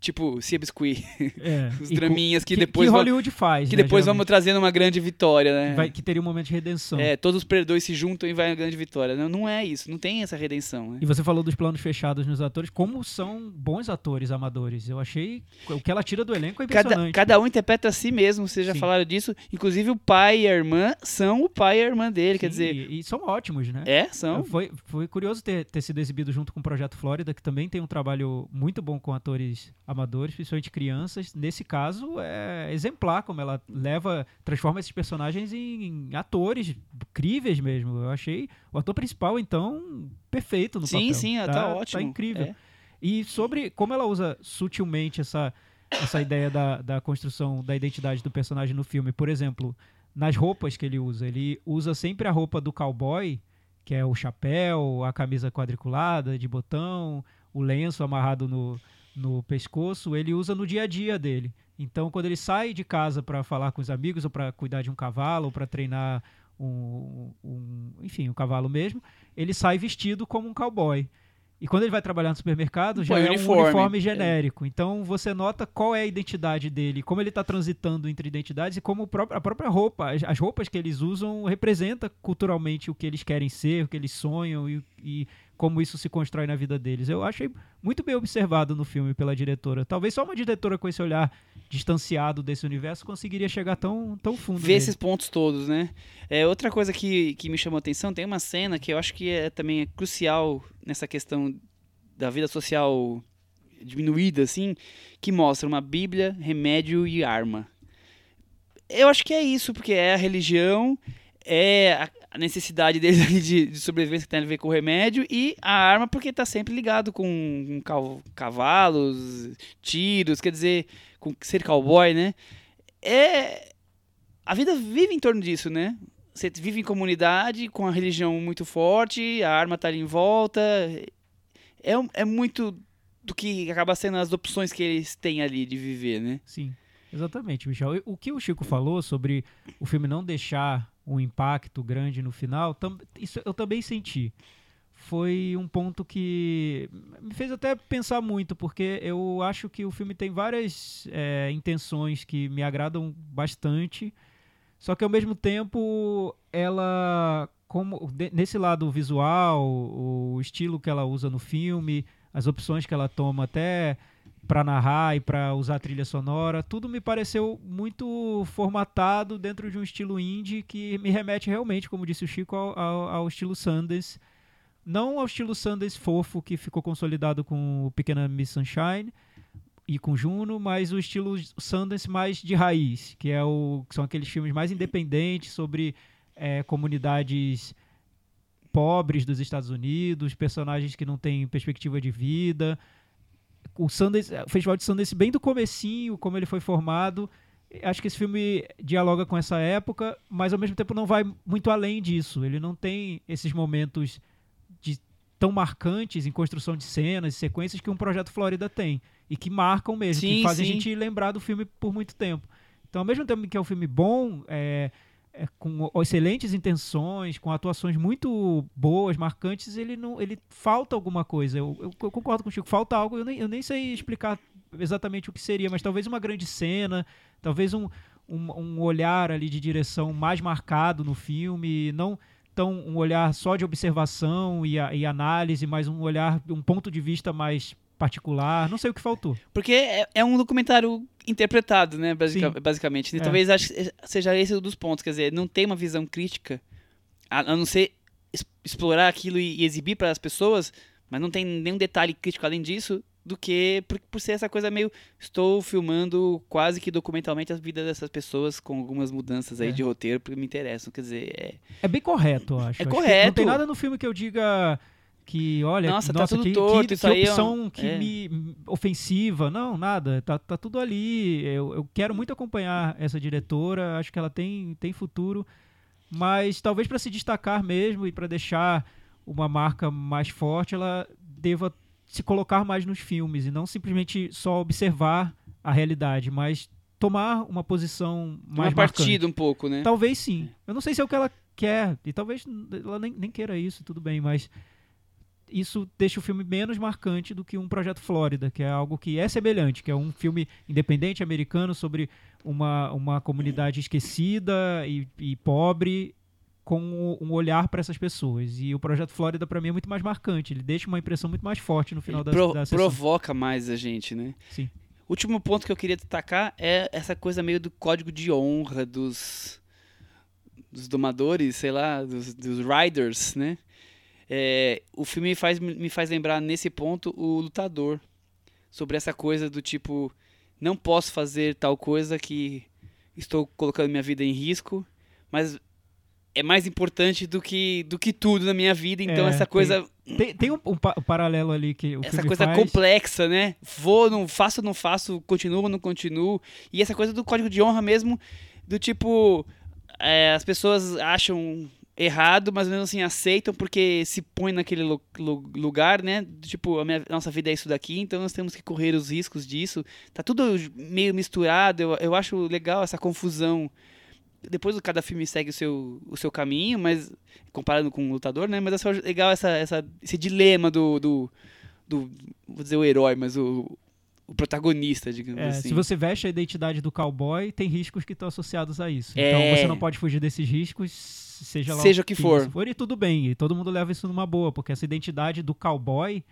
[SPEAKER 2] Tipo, Cia Biscuit,
[SPEAKER 4] É, [laughs]
[SPEAKER 2] os draminhas que,
[SPEAKER 4] que,
[SPEAKER 2] depois
[SPEAKER 4] que Hollywood faz.
[SPEAKER 2] que
[SPEAKER 4] né,
[SPEAKER 2] depois vamos
[SPEAKER 4] geralmente.
[SPEAKER 2] trazendo uma grande vitória, né?
[SPEAKER 4] Que vai- que teria um momento de redenção.
[SPEAKER 2] É, todos os perdões se juntam e vai uma grande vitória. Não, não é isso, não tem essa redenção, né?
[SPEAKER 4] E você falou dos planos fechados nos atores, como são bons atores amadores. Eu achei o que ela tira do elenco é
[SPEAKER 2] Cada,
[SPEAKER 4] impressionante.
[SPEAKER 2] cada um interpreta a si mesmo, vocês já
[SPEAKER 4] Sim.
[SPEAKER 2] falaram disso. Inclusive o pai e a irmã são o pai e a irmã dele, quer
[SPEAKER 4] Sim,
[SPEAKER 2] dizer,
[SPEAKER 4] e, e são ótimos, né?
[SPEAKER 2] é, são.
[SPEAKER 4] Foi, foi curioso ter, ter sido exibido junto com o Projeto Flórida, que também tem um trabalho muito bom com atores amadores, principalmente crianças. Nesse caso, é exemplar como ela leva, transforma esses personagens em, em atores incríveis mesmo. Eu achei o ator principal, então, perfeito no
[SPEAKER 2] sim,
[SPEAKER 4] papel.
[SPEAKER 2] Sim, sim, tá, tá ótimo.
[SPEAKER 4] Tá incrível.
[SPEAKER 2] É.
[SPEAKER 4] E sobre como ela usa sutilmente essa, essa ideia da, da construção da identidade do personagem no filme. Por exemplo, nas roupas que ele usa. Ele usa sempre a roupa do cowboy, que é o chapéu, a camisa quadriculada de botão, o lenço amarrado no, no pescoço. Ele usa no dia a dia dele. Então, quando ele sai de casa para falar com os amigos, ou para cuidar de um cavalo, ou para treinar um, um, enfim, um cavalo mesmo, ele sai vestido como um cowboy. E quando ele vai trabalhar no supermercado, já
[SPEAKER 2] Põe
[SPEAKER 4] é
[SPEAKER 2] uniforme.
[SPEAKER 4] um uniforme genérico. Então você nota qual é a identidade dele, como ele está transitando entre identidades e como a própria roupa, as, as roupas que eles usam representa culturalmente o que eles querem ser, o que eles sonham e, e como isso se constrói na vida deles. Eu achei muito bem observado no filme pela diretora. Talvez só uma diretora com esse olhar distanciado desse universo conseguiria chegar tão, tão fundo.
[SPEAKER 2] ver
[SPEAKER 4] nele.
[SPEAKER 2] esses pontos todos, né? É, outra coisa que, que me chamou a atenção, tem uma cena que eu acho que é também é crucial nessa questão da vida social diminuída, assim, que mostra uma Bíblia, remédio e arma. Eu acho que é isso, porque é a religião, é a, a necessidade deles [laughs] de, de sobrevivência que tem a ver com o remédio, e a arma porque está sempre ligado com, com cav- cavalos, tiros, quer dizer, com ser cowboy, né? É, a vida vive em torno disso, né? Você vive em comunidade, com a religião muito forte, a arma tá ali em volta. É, é muito do que acaba sendo as opções que eles têm ali de viver, né?
[SPEAKER 4] Sim, exatamente, Michel. O que o Chico falou sobre o filme não deixar um impacto grande no final, tam- isso eu também senti. Foi um ponto que me fez até pensar muito, porque eu acho que o filme tem várias é, intenções que me agradam bastante, só que ao mesmo tempo ela, como nesse lado visual, o estilo que ela usa no filme, as opções que ela toma até para narrar e para usar trilha sonora, tudo me pareceu muito formatado dentro de um estilo indie que me remete realmente, como disse o Chico, ao, ao- ao estilo Sundance. Não ao estilo Sundance fofo que ficou consolidado com o Pequena Miss Sunshine e com Juno, mas o estilo Sundance mais de raiz, que é o que são aqueles filmes mais independentes sobre eh, comunidades pobres dos Estados Unidos, personagens que não têm perspectiva de vida. O, Sundance, o Festival de Sundance bem do comecinho, como ele foi formado. Acho que esse filme dialoga com essa época, mas ao mesmo tempo não vai muito além disso. Ele não tem esses momentos de, tão marcantes em construção de cenas e sequências que um projeto Flórida tem. E que marcam mesmo,
[SPEAKER 2] Sim,
[SPEAKER 4] que fazem
[SPEAKER 2] sim.
[SPEAKER 4] a gente lembrar do filme por muito tempo. Então, ao mesmo tempo que é um filme bom, é, é, com excelentes intenções, com atuações muito boas, marcantes, ele não, ele falta alguma coisa. Eu, eu- eu concordo com o Chico, falta algo. Eu nem, eu nem sei explicar exatamente o que seria, mas talvez uma grande cena, talvez um, um, um olhar ali de direção mais marcado no filme, não tão um olhar só de observação e, a- e análise, mas um olhar, um ponto de vista mais particular. Não sei o que faltou.
[SPEAKER 2] Porque é, é um documentário interpretado, né, basica- basicamente. E
[SPEAKER 4] É.
[SPEAKER 2] talvez acho seja esse um dos pontos, quer dizer, não tem uma visão crítica, a, a não ser explorar aquilo e, e exibir para as pessoas, mas não tem nenhum detalhe crítico além disso, do que por, por ser essa coisa meio estou filmando quase que documentalmente a vida dessas pessoas com algumas mudanças aí
[SPEAKER 4] É.
[SPEAKER 2] de roteiro porque me interessam, quer dizer, é,
[SPEAKER 4] É bem correto, eu acho.
[SPEAKER 2] É
[SPEAKER 4] Acho que Não
[SPEAKER 2] correto.
[SPEAKER 4] tem nada no filme que eu diga que, olha,
[SPEAKER 2] Nossa, tá
[SPEAKER 4] nossa,
[SPEAKER 2] tudo
[SPEAKER 4] que,
[SPEAKER 2] torto,
[SPEAKER 4] que, que
[SPEAKER 2] aí é um-
[SPEAKER 4] opção que
[SPEAKER 2] é.
[SPEAKER 4] me ofensiva. Não, nada. Tá, tá tudo ali. Eu, eu quero muito acompanhar essa diretora. Acho que ela tem, tem futuro. Mas talvez para se destacar mesmo e para deixar uma marca mais forte, ela deva se colocar mais nos filmes e não simplesmente só observar a realidade, mas tomar uma posição mais
[SPEAKER 2] uma
[SPEAKER 4] marcante.
[SPEAKER 2] partida um pouco, né?
[SPEAKER 4] Talvez sim. Eu não sei se é o que ela quer. E talvez ela nem, nem queira isso, tudo bem, mas isso deixa o filme menos marcante do que um Projeto Flórida, que é algo que é semelhante, que é um filme independente americano sobre uma, uma comunidade esquecida e, e pobre com um olhar para essas pessoas. E o Projeto Flórida, para mim, é muito mais marcante. Ele deixa uma impressão muito mais forte no final da,
[SPEAKER 2] Pro-
[SPEAKER 4] da sessão.
[SPEAKER 2] provoca mais a gente, né?
[SPEAKER 4] Sim.
[SPEAKER 2] Último ponto que eu queria destacar é essa coisa meio do código de honra dos, dos domadores, sei lá, dos, dos riders, né? É, o filme faz, me faz lembrar nesse ponto o lutador sobre essa coisa do tipo, não posso fazer tal coisa que estou colocando minha vida em risco, mas é mais importante do que, do que tudo na minha vida. Então,
[SPEAKER 4] É,
[SPEAKER 2] essa coisa.
[SPEAKER 4] Tem, tem um, um pa- paralelo ali que o
[SPEAKER 2] essa coisa
[SPEAKER 4] faz.
[SPEAKER 2] complexa, né? Vou, não faço, não faço, continuo, não continuo. E essa coisa do código de honra mesmo, do tipo, é, as pessoas acham errado, mas mesmo assim aceitam porque se põe naquele lu- lu- lugar, né? Tipo, a minha- nossa vida é isso daqui, então nós temos que correr os riscos disso. Tá tudo meio misturado, eu, eu acho legal essa confusão. Depois cada filme segue o seu, o seu caminho, mas comparado com o lutador, né? Mas acho legal essa, essa, esse dilema do, do, do, vou dizer o herói, mas o, o protagonista, digamos
[SPEAKER 4] É,
[SPEAKER 2] assim.
[SPEAKER 4] Se você veste a identidade do cowboy, tem riscos que estão associados a isso.
[SPEAKER 2] É.
[SPEAKER 4] Então você não pode fugir desses riscos, seja lá
[SPEAKER 2] Seja o que for.
[SPEAKER 4] isso E tudo bem, e todo mundo leva isso numa boa, porque essa identidade do cowboy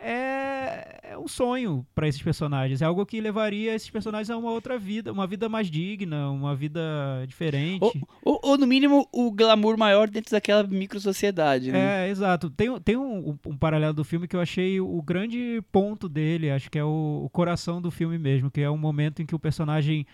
[SPEAKER 4] é, é um sonho para esses personagens. É algo que levaria esses personagens a uma outra vida, uma vida mais digna, uma vida diferente.
[SPEAKER 2] Ou, ou, ou, no mínimo, o glamour maior dentro daquela micro-sociedade, né?
[SPEAKER 4] É, exato. Tem, tem um, um paralelo do filme que eu achei o grande ponto dele, acho que é o, o coração do filme mesmo, que é um momento em que o personagem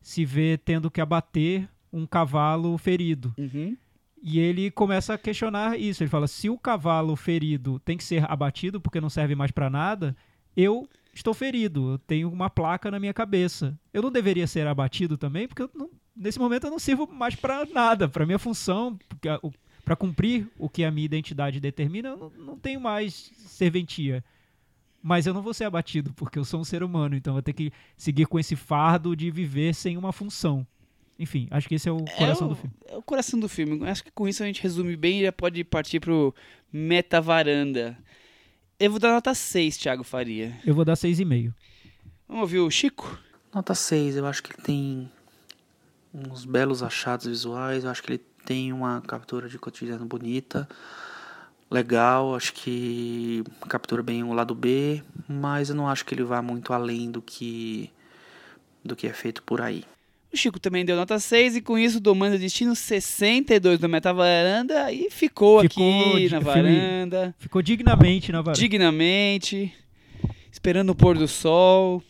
[SPEAKER 4] se vê tendo que abater um cavalo ferido.
[SPEAKER 2] Uhum.
[SPEAKER 4] E ele começa a questionar isso. Ele fala: se o cavalo ferido tem que ser abatido porque não serve mais para nada, eu estou ferido. Eu tenho uma placa na minha cabeça. Eu não deveria ser abatido também, porque não- nesse momento eu não sirvo mais para nada. Para minha função, para cumprir o que a minha identidade determina, eu não, não tenho mais serventia. Mas eu não vou ser abatido porque eu sou um ser humano, então eu vou ter que seguir com esse fardo de viver sem uma função. Enfim, acho que esse é o coração
[SPEAKER 2] é o,
[SPEAKER 4] do filme.
[SPEAKER 2] É o coração do filme. Acho que com isso a gente resume bem e já pode partir pro Meta Varanda. Eu vou dar nota 6, Thiago Faria.
[SPEAKER 4] Eu vou dar 6,5.
[SPEAKER 2] Vamos ouvir o Chico?
[SPEAKER 5] Nota 6, eu acho que ele tem uns belos achados visuais, eu acho que ele tem uma captura de cotidiano bonita, legal, acho que captura bem o lado B, mas eu não acho que ele vá muito além do que do que é feito por aí.
[SPEAKER 2] O Chico também deu nota 6 e com isso domando destino 62 do Meta Varanda e ficou,
[SPEAKER 4] Ficou
[SPEAKER 2] aqui na
[SPEAKER 4] filme-
[SPEAKER 2] varanda,
[SPEAKER 4] Ficou dignamente na varanda.
[SPEAKER 2] dignamente, esperando o pôr do sol,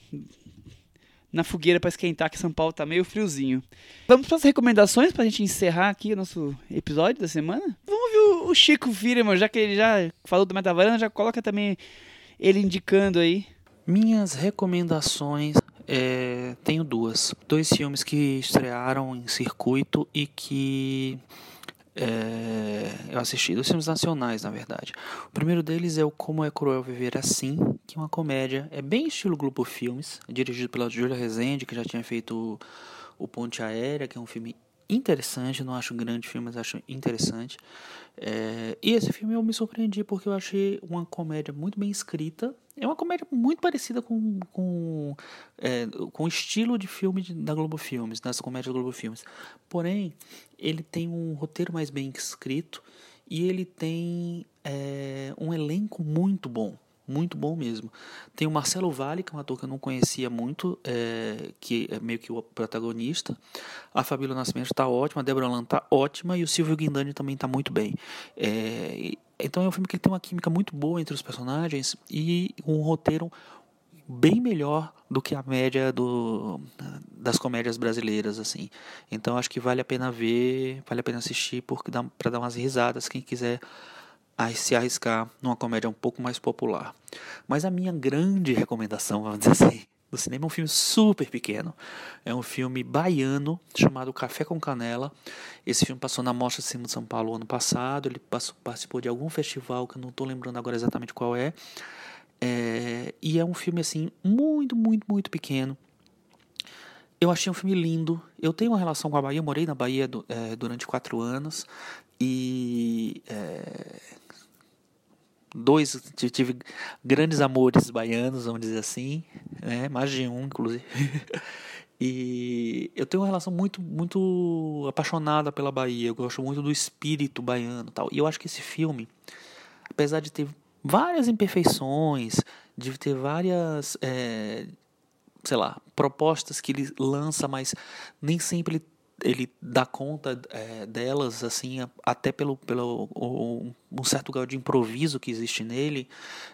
[SPEAKER 2] na fogueira para esquentar, que São Paulo tá meio friozinho. Vamos para as recomendações pra gente encerrar aqui o nosso episódio da semana? Vamos ver o- o Chico Firman, já que ele já falou do Meta Varanda, já coloca também ele indicando aí.
[SPEAKER 5] Minhas recomendações, é, tenho duas. Dois filmes que estrearam em circuito e que é, eu assisti. Dois filmes nacionais, na verdade. O primeiro deles é o Como é Cruel Viver Assim, que é uma comédia. É bem estilo Grupo Filmes, dirigido pela Júlia Rezende, que já tinha feito o Ponte Aérea, que é um filme interessante. Não acho grande filme, mas acho interessante. É, e esse filme eu me surpreendi porque eu achei uma comédia muito bem escrita. É uma comédia muito parecida com, com, é, com o estilo de filme de- da Globo Filmes, das comédias da Globo Filmes. Porém, ele tem um roteiro mais bem escrito e ele tem é, um elenco muito bom. Muito bom mesmo. Tem o Marcelo Vale, que é um ator que eu não conhecia muito, é, que é meio que o protagonista. A Fabíola Nascimento está ótima, a Débora Lan está ótima e o Silvio Guindani também está muito bem. É, então é um filme que tem uma química muito boa entre os personagens e um roteiro bem melhor do que a média do, das comédias brasileiras assim. Então acho que vale a pena ver, vale a pena assistir porque para dar umas risadas quem quiser a se arriscar numa comédia um pouco mais popular. Mas a minha grande recomendação, vamos dizer assim, do cinema é um filme super pequeno. É um filme baiano chamado Café com Canela. Esse filme passou na Mostra de Cinema de São Paulo ano passado. Ele passou- participou de algum festival que eu não estou lembrando agora exatamente qual é. É, e é um filme assim muito, muito, muito pequeno. Eu achei um filme lindo. Eu tenho uma relação com a Bahia. Eu morei na Bahia du- eh, durante quatro anos e eh, dois tive grandes amores baianos, vamos dizer assim, né? mais de um, inclusive. [laughs] E eu tenho uma relação muito, muito apaixonada pela Bahia. Eu gosto muito do espírito baiano, tal. E eu acho que esse filme, apesar de ter várias imperfeições, de ter várias, eh, sei lá, propostas que ele lança, mas nem sempre ele, ele dá conta eh, delas, assim, até pelo, pelo um certo grau de improviso que existe nele.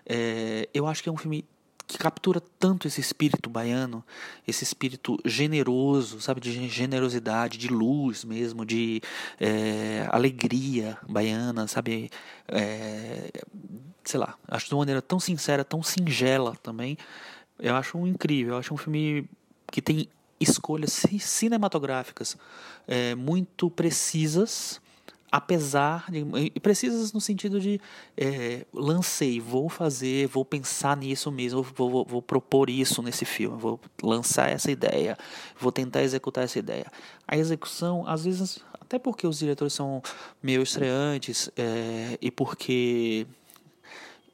[SPEAKER 5] Eh, eu acho que é um filme que captura tanto esse espírito baiano, esse espírito generoso, sabe, de generosidade, de luz mesmo, de é, alegria baiana, sabe, é, sei lá, acho de uma maneira tão sincera, tão singela também. Eu acho um incrível, eu acho um filme que tem escolhas cinematográficas é, muito precisas apesar de precisas no sentido de é, lancei, vou fazer, vou pensar nisso mesmo, vou, vou, vou, propor isso nesse filme, vou lançar essa ideia, vou tentar executar essa ideia. A execução, às vezes, até porque os diretores são meio estreantes é, e porque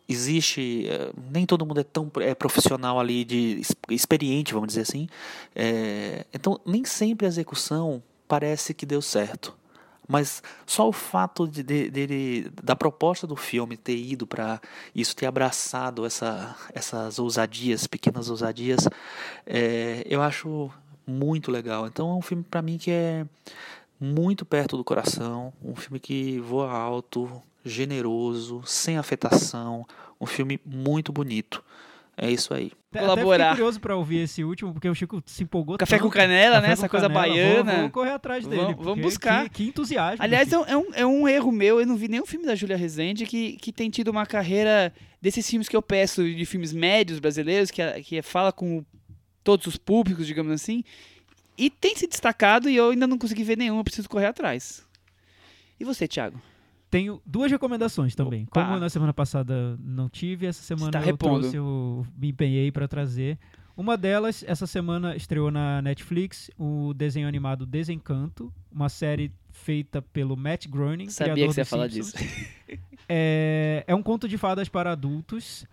[SPEAKER 5] existe é, nem todo mundo é tão é, profissional ali de experiente vamos dizer assim é, então nem sempre a execução parece que deu certo mas só o fato de, de, de, da proposta do filme ter ido para isso, ter abraçado essa, essas ousadias, pequenas ousadias, é, eu acho muito legal. Então é um filme para mim que é muito perto do coração, um filme que voa alto, generoso, sem afetação, um filme muito bonito. É isso aí.
[SPEAKER 2] Colaborar.
[SPEAKER 4] Até curioso para ouvir esse último, porque o Chico se empolgou
[SPEAKER 2] Café
[SPEAKER 4] tanto.
[SPEAKER 2] com canela,
[SPEAKER 4] Café
[SPEAKER 2] né?
[SPEAKER 4] com
[SPEAKER 2] Essa coisa
[SPEAKER 4] canela.
[SPEAKER 2] baiana.
[SPEAKER 4] Vamos, correr atrás dele.
[SPEAKER 2] Vamos- vamos buscar.
[SPEAKER 4] Que, que entusiasmo.
[SPEAKER 2] Aliás, é um, é, um, é um erro meu, eu não vi nenhum filme da Júlia Rezende que, que tem tido uma carreira desses filmes que eu peço, de filmes médios brasileiros, que, é- que é- fala com todos os públicos, digamos assim, e tem se destacado e eu ainda não consegui ver nenhum, eu preciso correr atrás. E você, Thiago?
[SPEAKER 4] Tenho duas recomendações também.
[SPEAKER 2] Opa.
[SPEAKER 4] Como na semana passada não tive, essa semana
[SPEAKER 2] Está
[SPEAKER 4] eu
[SPEAKER 2] repondo.
[SPEAKER 4] trouxe, eu me empenhei para trazer. Uma delas, essa semana estreou na Netflix o desenho animado Desencanto, uma série feita pelo Matt Groening,
[SPEAKER 2] Sabia
[SPEAKER 4] criador
[SPEAKER 2] que você ia falar
[SPEAKER 4] Simpsons.
[SPEAKER 2] disso. [laughs]
[SPEAKER 4] É, é um conto de fadas para adultos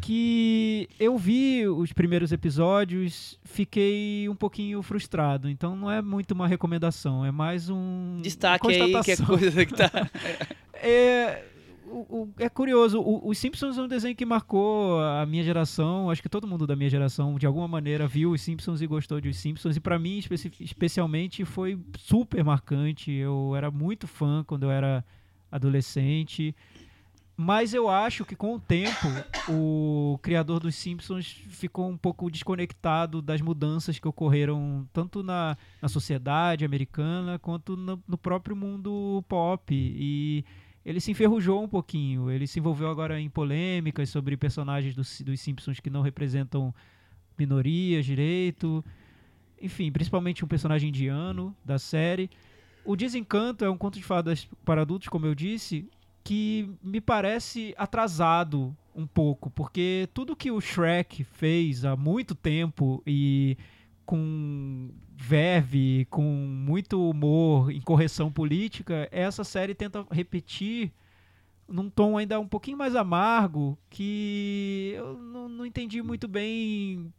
[SPEAKER 4] que eu vi os primeiros episódios, fiquei um pouquinho frustrado. Então não é muito uma recomendação, é mais um
[SPEAKER 2] Destaque aí, que é coisa que tá. [laughs]
[SPEAKER 4] É, o- o- é curioso, os Simpsons é um desenho que marcou a minha geração. Acho que todo mundo da minha geração, de alguma maneira, viu os Simpsons e gostou de os Simpsons. E pra mim, especi- especialmente, foi super marcante. Eu era muito fã quando eu era adolescente. Mas eu acho que com o tempo, o criador dos Simpsons ficou um pouco desconectado das mudanças que ocorreram tanto na, na sociedade americana quanto no, no próprio mundo pop. E ele se enferrujou um pouquinho. Ele se envolveu agora em polêmicas sobre personagens dos, dos Simpsons que não representam minorias direito. Enfim, principalmente um personagem indiano da série. O Desencanto é um conto de fadas para adultos, como eu disse, que me parece atrasado um pouco, porque tudo que o Shrek fez há muito tempo e com verve, com muito humor, em correção política, essa série tenta repetir num tom ainda um pouquinho mais amargo, que eu não, não entendi muito bem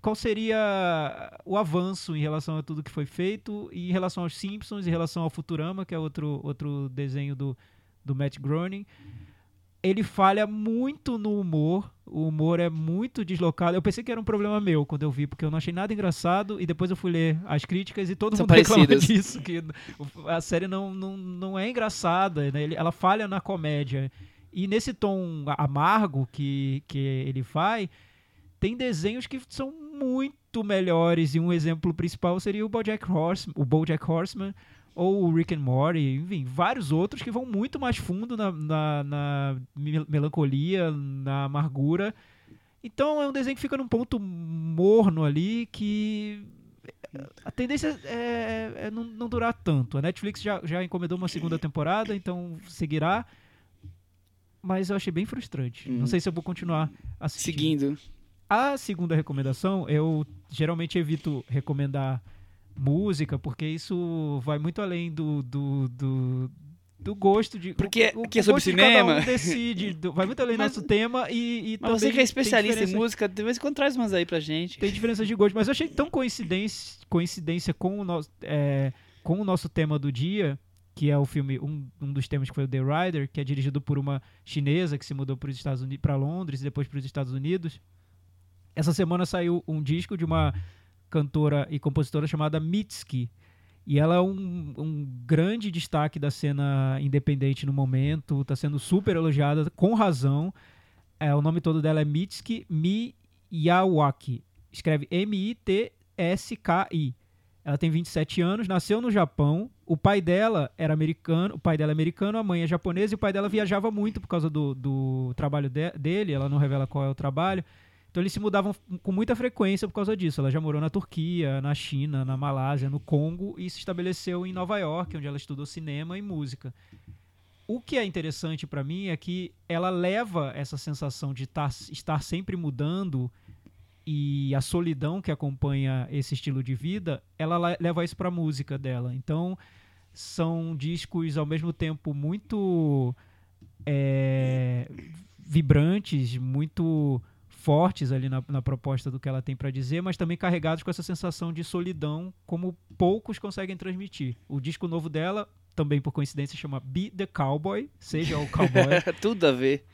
[SPEAKER 4] qual seria o avanço em relação a tudo que foi feito, e em relação aos Simpsons, em relação ao Futurama, que é outro, outro desenho do, do Matt Groening. Ele falha muito no humor, o humor é muito deslocado. Eu pensei que era um problema meu quando eu vi, porque eu não achei nada engraçado, e depois eu fui ler as críticas e todo
[SPEAKER 2] São
[SPEAKER 4] mundo [laughs] reclama
[SPEAKER 2] parecidas.
[SPEAKER 4] disso, que a série não, não, não é engraçada, né? Ela falha na comédia. E nesse tom amargo que, que ele faz, tem desenhos que são muito melhores e um exemplo principal seria o BoJack Horseman, o BoJack Horseman ou o Rick and Morty, enfim, vários outros que vão muito mais fundo na, na, na mel- melancolia, na amargura. Então é um desenho que fica num ponto morno ali que a tendência é, é não, não durar tanto. A Netflix já, já encomendou uma segunda temporada, então seguirá. Mas eu achei bem frustrante.
[SPEAKER 2] Hum.
[SPEAKER 4] Não sei se eu vou continuar assistindo.
[SPEAKER 2] Seguindo.
[SPEAKER 4] A segunda recomendação, eu geralmente evito recomendar música, porque isso vai muito além do, do, do, do gosto de.
[SPEAKER 2] Porque
[SPEAKER 4] o,
[SPEAKER 2] aqui é
[SPEAKER 4] o
[SPEAKER 2] sobre
[SPEAKER 4] gosto de cada
[SPEAKER 2] cinema.
[SPEAKER 4] um decide, [laughs] do- vai muito além do nosso tema e, e
[SPEAKER 2] Mas
[SPEAKER 4] também
[SPEAKER 2] você que é especialista em música, de vez em quando traz umas aí pra gente.
[SPEAKER 4] Tem diferença de gosto, mas eu achei tão coincidência, coincidência com, o nosso, é, com o nosso tema do dia, que é o filme, um, um dos temas que foi o The Rider, que é dirigido por uma chinesa que se mudou para os Estados Unidos, para Londres e depois para os Estados Unidos. Essa semana saiu um disco de uma cantora e compositora chamada Mitski. E ela é um, um grande destaque da cena independente no momento, está sendo super elogiada, com razão. É, o nome todo dela é Mitsuki Miyawaki. Escreve M-I-T-S-K-I. Ela tem 27 anos, nasceu no Japão. O pai dela era americano, o pai dela é americano, a mãe é japonesa e o pai dela viajava muito por causa do, do trabalho de, dele. Ela não revela qual é o trabalho. Então eles se mudavam com muita frequência por causa disso. Ela já morou na Turquia, na China, na Malásia, no Congo e se estabeleceu em Nova York, onde ela estudou cinema e música. O que é interessante para mim é que ela leva essa sensação de tar, estar sempre mudando e a solidão que acompanha esse estilo de vida, ela leva isso para a música dela. Então, são discos ao mesmo tempo muito é, vibrantes, muito fortes ali na, na, proposta do que ela tem para dizer, mas também carregados com essa sensação de solidão, como poucos conseguem transmitir. O disco novo dela, também por coincidência, chama Be the Cowboy, seja o cowboy. [laughs]
[SPEAKER 2] Tudo a ver.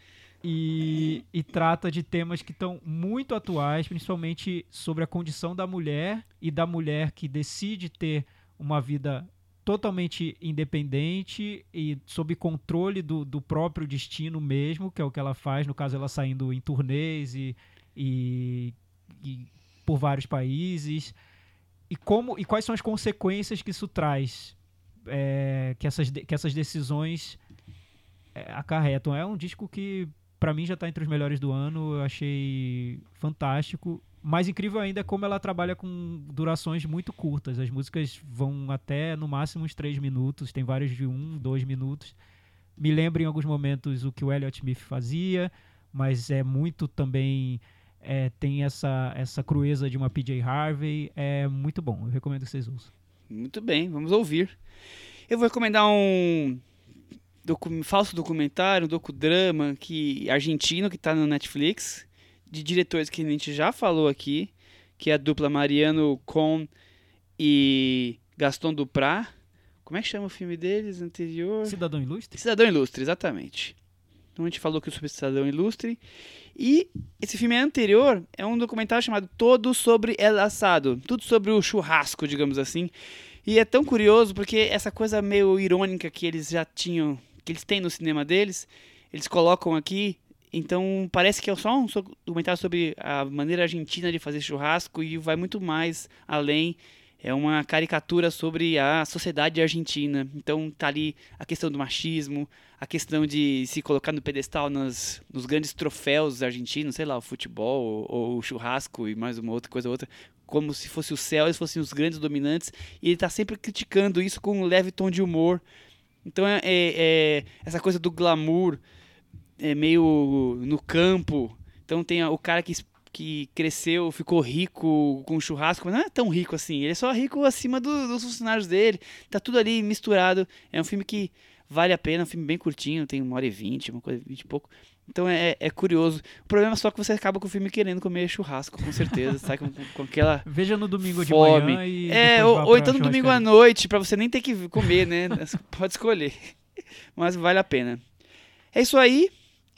[SPEAKER 4] E, e, trata de temas que estão muito atuais, principalmente sobre a condição da mulher e da mulher que decide ter uma vida totalmente independente e sob controle do, do próprio destino mesmo, que é o que ela faz, no caso ela saindo em turnês e, e, e por vários países. E, como, e quais são as consequências que isso traz, é, que, essas, que essas decisões é, acarretam. É um disco que para mim já tá entre os melhores do ano, eu achei fantástico. Mais incrível ainda é como ela trabalha com durações muito curtas. As músicas vão até no máximo uns três minutos, tem vários de um, dois minutos. Me lembra em alguns momentos o que o Elliot Smith fazia, mas é muito também é, tem essa essa crueza de uma PJ Harvey. É muito bom. Eu recomendo que vocês ouçam.
[SPEAKER 2] Muito bem, vamos ouvir. Eu vou recomendar um docu falso documentário, um docudrama que, argentino que está no Netflix, de diretores que a gente já falou aqui, que é a dupla Mariano Con e Gaston Duprat. Como é que chama o filme deles anterior?
[SPEAKER 4] Cidadão Ilustre?
[SPEAKER 2] Cidadão Ilustre, exatamente. Então a gente falou aqui sobre Cidadão Ilustre. E esse filme anterior é um documentário chamado Todo sobre El Assado. Tudo sobre o churrasco, digamos assim. E é tão curioso porque essa coisa meio irônica que eles já tinham que eles têm no cinema deles, eles colocam aqui. Então parece que é só um documentário sobre a maneira argentina de fazer churrasco e vai muito mais além. É uma caricatura sobre a sociedade argentina. Então tá ali a questão do machismo, a questão de se colocar no pedestal nas, nos grandes troféus argentinos, sei lá, o futebol ou, o churrasco e mais uma outra coisa outra, como se fosse o céu, eles fossem os grandes dominantes. E ele está sempre criticando isso com um leve tom de humor. Então é, é, é, essa coisa do glamour é meio no campo. Então tem o cara que, que cresceu, ficou rico com churrasco, mas não é tão rico assim. Ele é só rico acima do, dos funcionários dele. Tá tudo ali misturado. É um filme que vale a pena, um filme bem curtinho, tem uma hora e vinte, uma coisa vinte e pouco. Então é, é curioso. O problema é só que você acaba com o filme querendo comer churrasco, com certeza. sai com, com, aquela. [laughs]
[SPEAKER 4] Veja no domingo
[SPEAKER 2] fome.
[SPEAKER 4] de manhã e.
[SPEAKER 2] É, ou, ou então no domingo à noite, para você nem ter que comer, né? [laughs] Pode escolher. Mas vale a pena. É isso aí.